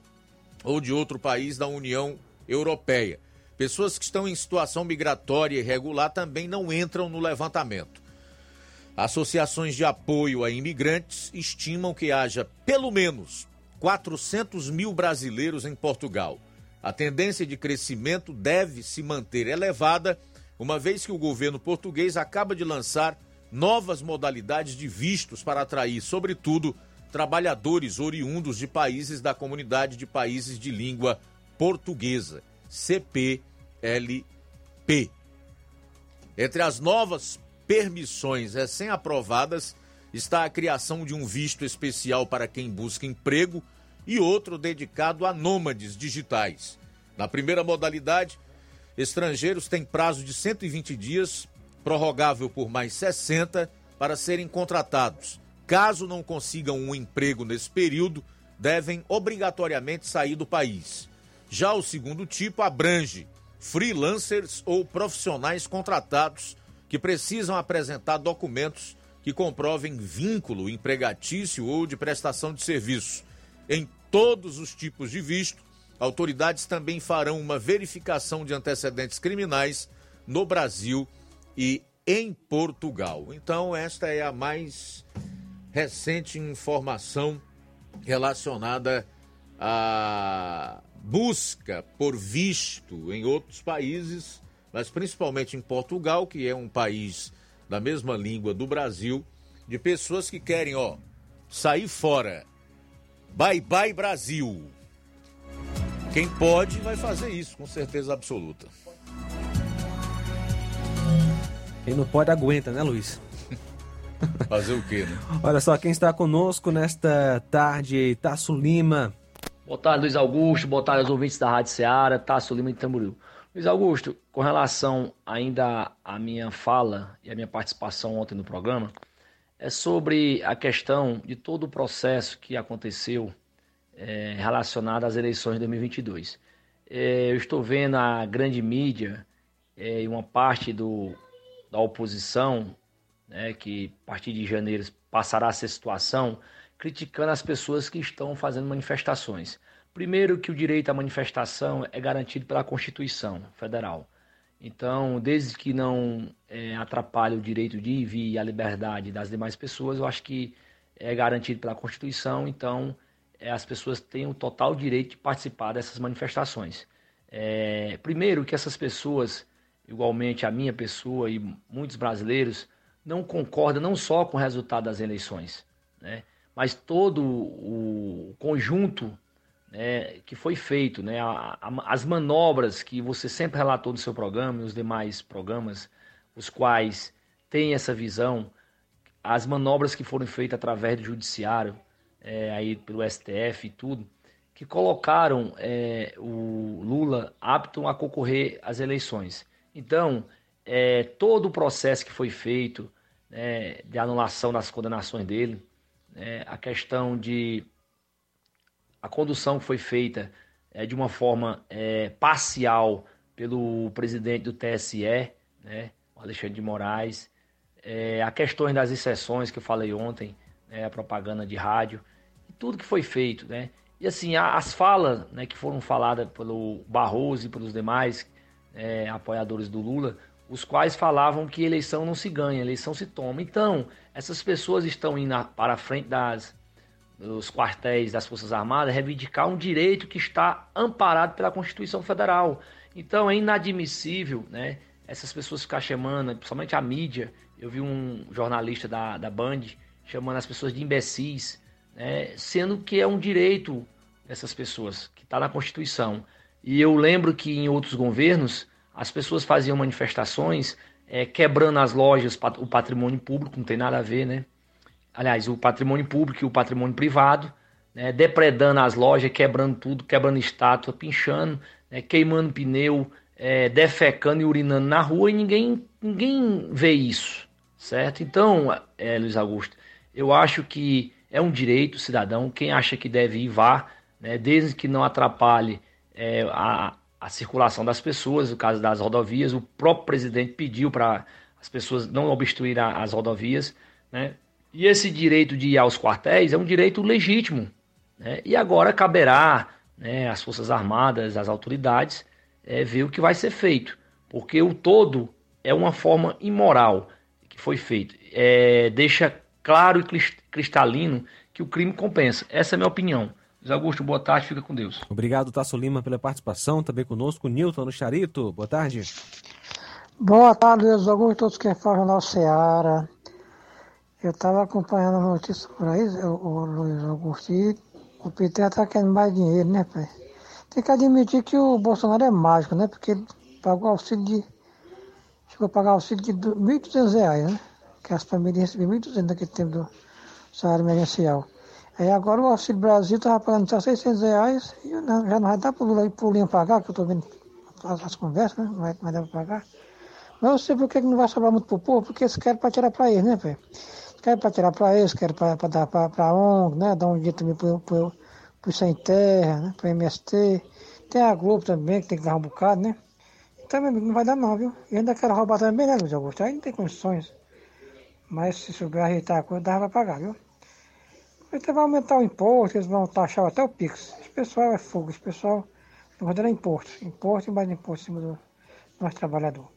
ou de outro país da União Europeia, Pessoas que estão em situação migratória irregular também não entram no levantamento. Associações de apoio a imigrantes estimam que haja pelo menos 400 mil brasileiros em Portugal. A tendência de crescimento deve se manter elevada, uma vez que o governo português acaba de lançar novas modalidades de vistos para atrair, sobretudo, trabalhadores oriundos de países da comunidade de países de língua portuguesa. CPLP. Entre as novas permissões recém-aprovadas está a criação de um visto especial para quem busca emprego e outro dedicado a nômades digitais. Na primeira modalidade, estrangeiros têm prazo de 120 dias, prorrogável por mais 60, para serem contratados. Caso não consigam um emprego nesse período, devem obrigatoriamente sair do país. Já o segundo tipo abrange freelancers ou profissionais contratados que precisam apresentar documentos que comprovem vínculo empregatício ou de prestação de serviço. Em todos os tipos de visto. Autoridades também farão uma verificação de antecedentes criminais no Brasil e em Portugal. Então, esta é a mais recente informação relacionada à busca por visto em outros países, mas principalmente em Portugal, que é um país da mesma língua do Brasil, de pessoas que querem, ó, sair fora. Bye bye Brasil. Quem pode vai fazer isso, com certeza absoluta. Quem não pode aguenta, né, Luiz? Fazer o quê, né? Olha só, quem está conosco nesta tarde, Tasso Lima. Boa tarde, Luiz Augusto. Boa tarde aos ouvintes da Rádio Ceará, Tasso Lima de Tamboril. Luiz Augusto, com relação ainda à minha fala e à minha participação ontem no programa, é sobre a questão de todo o processo que aconteceu é, relacionado às eleições de 2022. É, eu estou vendo a grande mídia é, e uma parte do, da oposição, né, que a partir de janeiro passará essa situação, criticando as pessoas que estão fazendo manifestações. Primeiro, que o direito à manifestação é garantido pela Constituição Federal. Então, desde que não é, atrapalhe o direito de ir e vir e a liberdade das demais pessoas, eu acho que é garantido pela Constituição. Então, é, as pessoas têm o total direito de participar dessas manifestações. É, primeiro, que essas pessoas igualmente a minha pessoa e muitos brasileiros, não concordam não só com o resultado das eleições, né, mas todo o conjunto né, que foi feito, né, a, a, as manobras que você sempre relatou no seu programa e os demais programas, os quais têm essa visão, as manobras que foram feitas através do judiciário, é, aí pelo STF e tudo, que colocaram é, o Lula apto a concorrer às eleições. Então, é, todo o processo que foi feito né, de anulação das condenações dele, né, a questão de a condução foi feita é, de uma forma é, parcial pelo presidente do TSE, né, Alexandre de Moraes, é, a questões das exceções que eu falei ontem, né, a propaganda de rádio, tudo que foi feito, né? E assim, as falas né, que foram faladas pelo Barroso e pelos demais, é, apoiadores do Lula, os quais falavam que eleição não se ganha, eleição se toma. Então, essas pessoas estão indo para a frente das, dos quartéis das Forças Armadas reivindicar um direito que está amparado pela Constituição Federal. Então, é inadmissível né, essas pessoas ficar chamando, principalmente a mídia. Eu vi um jornalista da, da Band chamando as pessoas de imbecis, né, sendo que é um direito dessas pessoas, que está na Constituição. E eu lembro que em outros governos as pessoas faziam manifestações é, quebrando as lojas, o patrimônio público, não tem nada a ver, né? Aliás, o patrimônio público e o patrimônio privado, né? depredando as lojas, quebrando tudo, quebrando estátua, pinchando, né? queimando pneu, é, defecando e urinando na rua e ninguém, ninguém vê isso, certo? Então, é, Luiz Augusto, eu acho que é um direito cidadão, quem acha que deve ir, vá, né? desde que não atrapalhe é, a, a circulação das pessoas, no caso das rodovias, o próprio presidente pediu para as pessoas não obstruir a, as rodovias, né? E esse direito de ir aos quartéis é um direito legítimo, né? E agora caberá né, às Forças Armadas, às autoridades, é, ver o que vai ser feito, porque o todo é uma forma imoral que foi feito. É, deixa claro e cristalino que o crime compensa. Essa é a minha opinião. Luiz Augusto, boa tarde, fica com Deus. Obrigado, Tasso Lima, pela participação. Também conosco, Nilton no Charito. Boa tarde. Boa tarde, Luiz Augusto, todos que falam Jornal Seara. Eu estava acompanhando a notícia por aí, o, o Luiz Augusto, e o PT está querendo mais dinheiro, né, pai? Tem que admitir que o Bolsonaro é mágico, né? Porque ele pagou auxílio de. Chegou a pagar auxílio de R$ 1.200, né? Que as famílias recebiam 1.200 naquele tempo do salário emergencial. Aí agora o Auxílio Brasil estava pagando só 600 reais e já não vai dar para o pulinho pagar, que eu estou vendo as, as, conversas, né? Não vai, vai dar para pagar. Mas eu sei por que não vai sobrar muito para o povo, porque eles querem para tirar para eles, né, velho? Querem para tirar para eles, querem para dar para a ONG, né? Dar um dinheiro também para o Sem Terra, né? Para MST. Tem a Globo também, que tem que dar um bocado, né? Então, meu amigo, não vai dar não, viu? E ainda quero roubar também, né, Luiz Augusto? Aí não tem condições. Mas se souber ajeitar a coisa, dá para pagar, viu? Então vai aumentar o imposto, eles vão taxar até o Pix. Esse pessoal é fogo, esse pessoal não vai dar imposto. Imposto e mais imposto em cima do nosso trabalhador.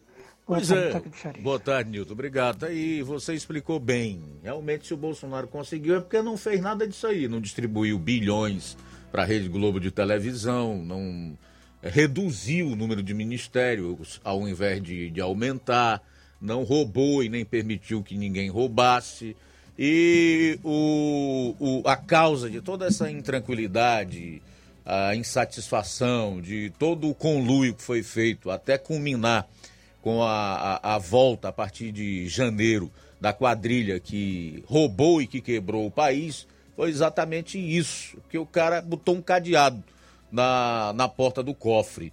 Boa Pois tarde, é. Boa tarde, Nilton. Obrigado. Aí você explicou bem. Realmente, se o Bolsonaro conseguiu, é porque não fez nada disso aí. Não distribuiu bilhões para a Rede Globo de televisão, não é, reduziu o número de ministérios ao invés de, de aumentar, não roubou e nem permitiu que ninguém roubasse. E o, o- a causa de toda essa intranquilidade, a insatisfação, de todo o conluio que foi feito até culminar com a, a, a volta a partir de janeiro da quadrilha que roubou e que quebrou o país, foi exatamente isso, que o cara botou um cadeado na, na porta do cofre.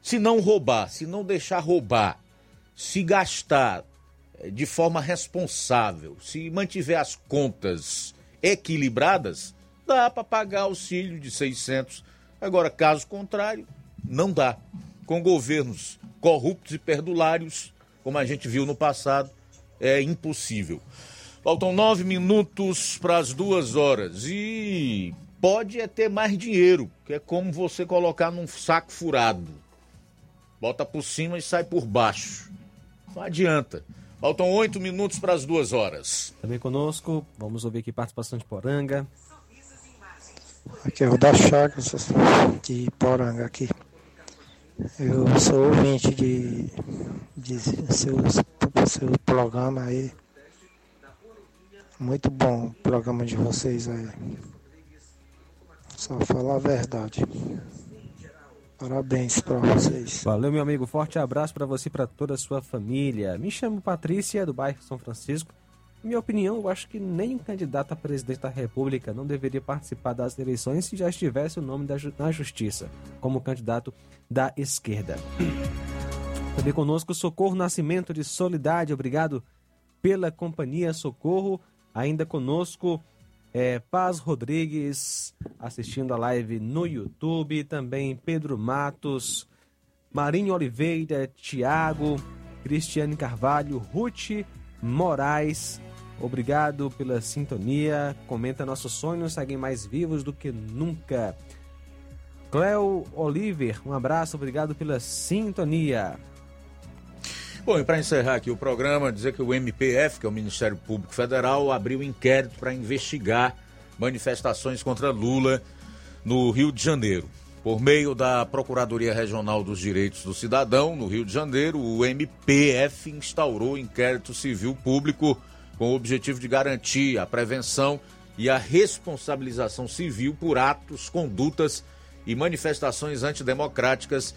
Se não roubar, se não deixar roubar, se gastar eh, de forma responsável, se mantiver as contas equilibradas, dá para pagar auxílio de 600. Agora, caso contrário, não dá. Com governos corruptos e perdulários, como a gente viu no passado, é impossível. Faltam nove minutos para as duas horas e pode é ter mais dinheiro, que é como você colocar num saco furado. Bota por cima e sai por baixo. Não adianta. Faltam oito minutos para as duas horas. Também conosco, vamos ouvir aqui participação de Poranga. Aqui é o da Chagas, de Poranga aqui. Eu sou ouvinte de, de seu programa aí. Muito bom o programa de vocês aí. Só falar a verdade. Parabéns para vocês. Valeu, meu amigo. Forte abraço para você e para toda a sua família. Me chamo Patrícia, do bairro São Francisco. Minha opinião, eu acho que nenhum candidato a presidente da República não deveria participar das eleições se já estivesse o nome da na justiça, como candidato da esquerda. Também conosco, Socorro Nascimento de Solidade. Obrigado pela companhia, Socorro. Ainda conosco, é, Paz Rodrigues, assistindo a live no YouTube. Também Pedro Matos, Marinho Oliveira, Tiago, Cristiane Carvalho, Ruth Moraes. Obrigado pela sintonia. Comenta nossos sonhos seguem mais vivos do que nunca. Cleo Oliver, um abraço, obrigado pela sintonia. Bom, e para encerrar aqui o programa, dizer que o MPF, que é o Ministério Público Federal, abriu inquérito para investigar manifestações contra Lula no Rio de Janeiro. Por meio da Procuradoria Regional dos Direitos do Cidadão, no Rio de Janeiro, o MPF instaurou inquérito civil público com o objetivo de garantir a prevenção e a responsabilização civil por atos, condutas e manifestações antidemocráticas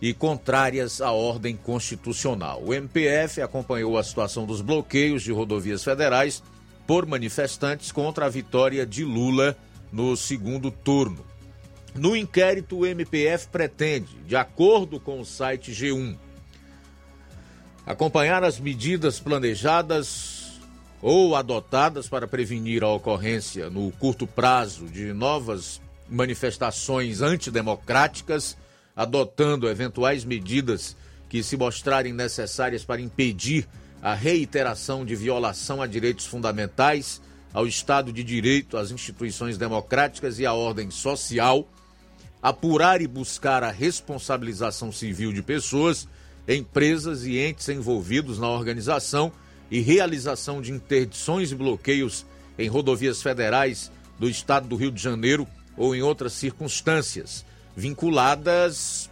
e contrárias à ordem constitucional. O MPF acompanhou a situação dos bloqueios de rodovias federais por manifestantes contra a vitória de Lula no segundo turno. No inquérito, o MPF pretende, de acordo com o site G1, acompanhar as medidas planejadas ou adotadas para prevenir a ocorrência no curto prazo de novas manifestações antidemocráticas, adotando eventuais medidas que se mostrarem necessárias para impedir a reiteração de violação a direitos fundamentais, ao Estado de Direito, às instituições democráticas e à ordem social, apurar e buscar a responsabilização civil de pessoas, empresas e entes envolvidos na organização e realização de interdições e bloqueios em rodovias federais do Estado do Rio de Janeiro ou em outras circunstâncias vinculadas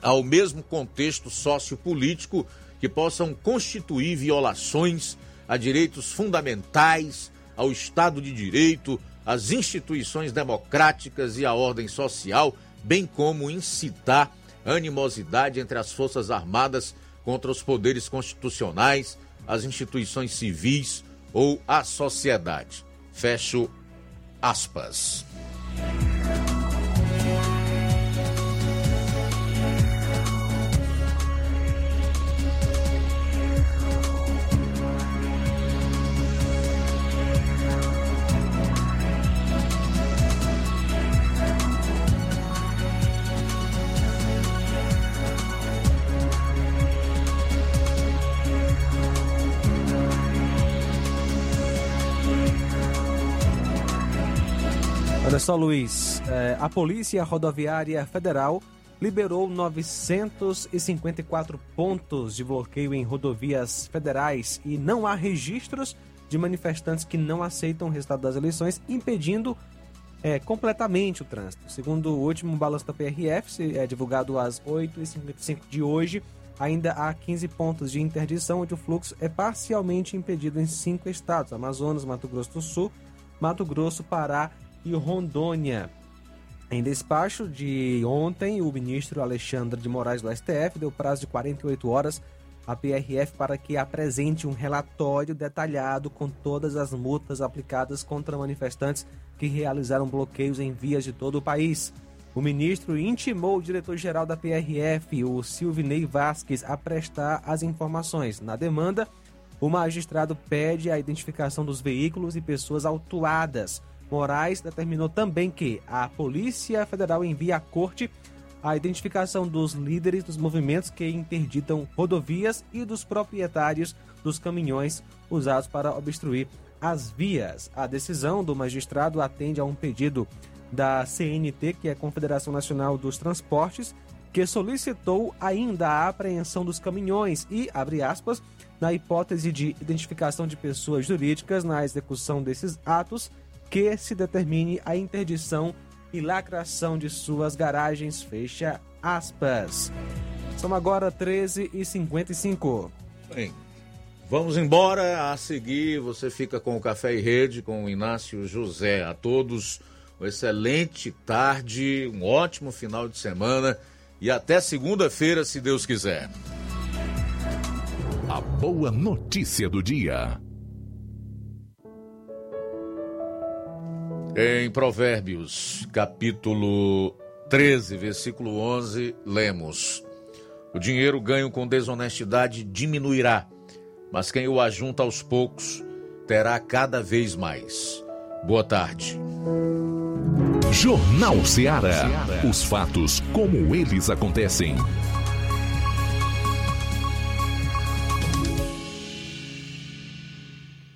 ao mesmo contexto sociopolítico que possam constituir violações a direitos fundamentais, ao Estado de Direito, às instituições democráticas e à ordem social, bem como incitar animosidade entre as Forças Armadas contra os poderes constitucionais, as instituições civis ou a sociedade. Fecho aspas. Só, Luiz. É, a Polícia Rodoviária Federal liberou 954 pontos de bloqueio em rodovias federais e não há registros de manifestantes que não aceitam o resultado das eleições, impedindo é, completamente o trânsito. Segundo o último balanço da PRF, é divulgado às 8h55 de hoje, ainda há 15 pontos de interdição, onde o fluxo é parcialmente impedido em cinco estados: Amazonas, Mato Grosso do Sul, Mato Grosso, Pará e Rondônia. Em despacho de ontem, o ministro Alexandre de Moraes do STF deu prazo de 48 horas à PRF para que apresente um relatório detalhado com todas as multas aplicadas contra manifestantes que realizaram bloqueios em vias de todo o país. O ministro intimou o diretor-geral da PRF, o Silvinei Vasques, a prestar as informações. Na demanda, o magistrado pede a identificação dos veículos e pessoas autuadas. Moraes determinou também que a Polícia Federal envie à corte a identificação dos líderes dos movimentos que interditam rodovias e dos proprietários dos caminhões usados para obstruir as vias. A decisão do magistrado atende a um pedido da CNT, que é a Confederação Nacional dos Transportes, que solicitou ainda a apreensão dos caminhões e, abre aspas, na hipótese de identificação de pessoas jurídicas na execução desses atos, que se determine a interdição e lacração de suas garagens, fecha aspas. São agora 13h55. Bem, vamos embora. A seguir, você fica com o Café e Rede com o Inácio José. A todos, uma excelente tarde, um ótimo final de semana e até segunda-feira, se Deus quiser. A boa notícia do dia. Em Provérbios, capítulo 13, versículo 11, lemos: O dinheiro ganho com desonestidade diminuirá, mas quem o ajunta aos poucos terá cada vez mais. Boa tarde. Jornal Ceará. Os fatos como eles acontecem.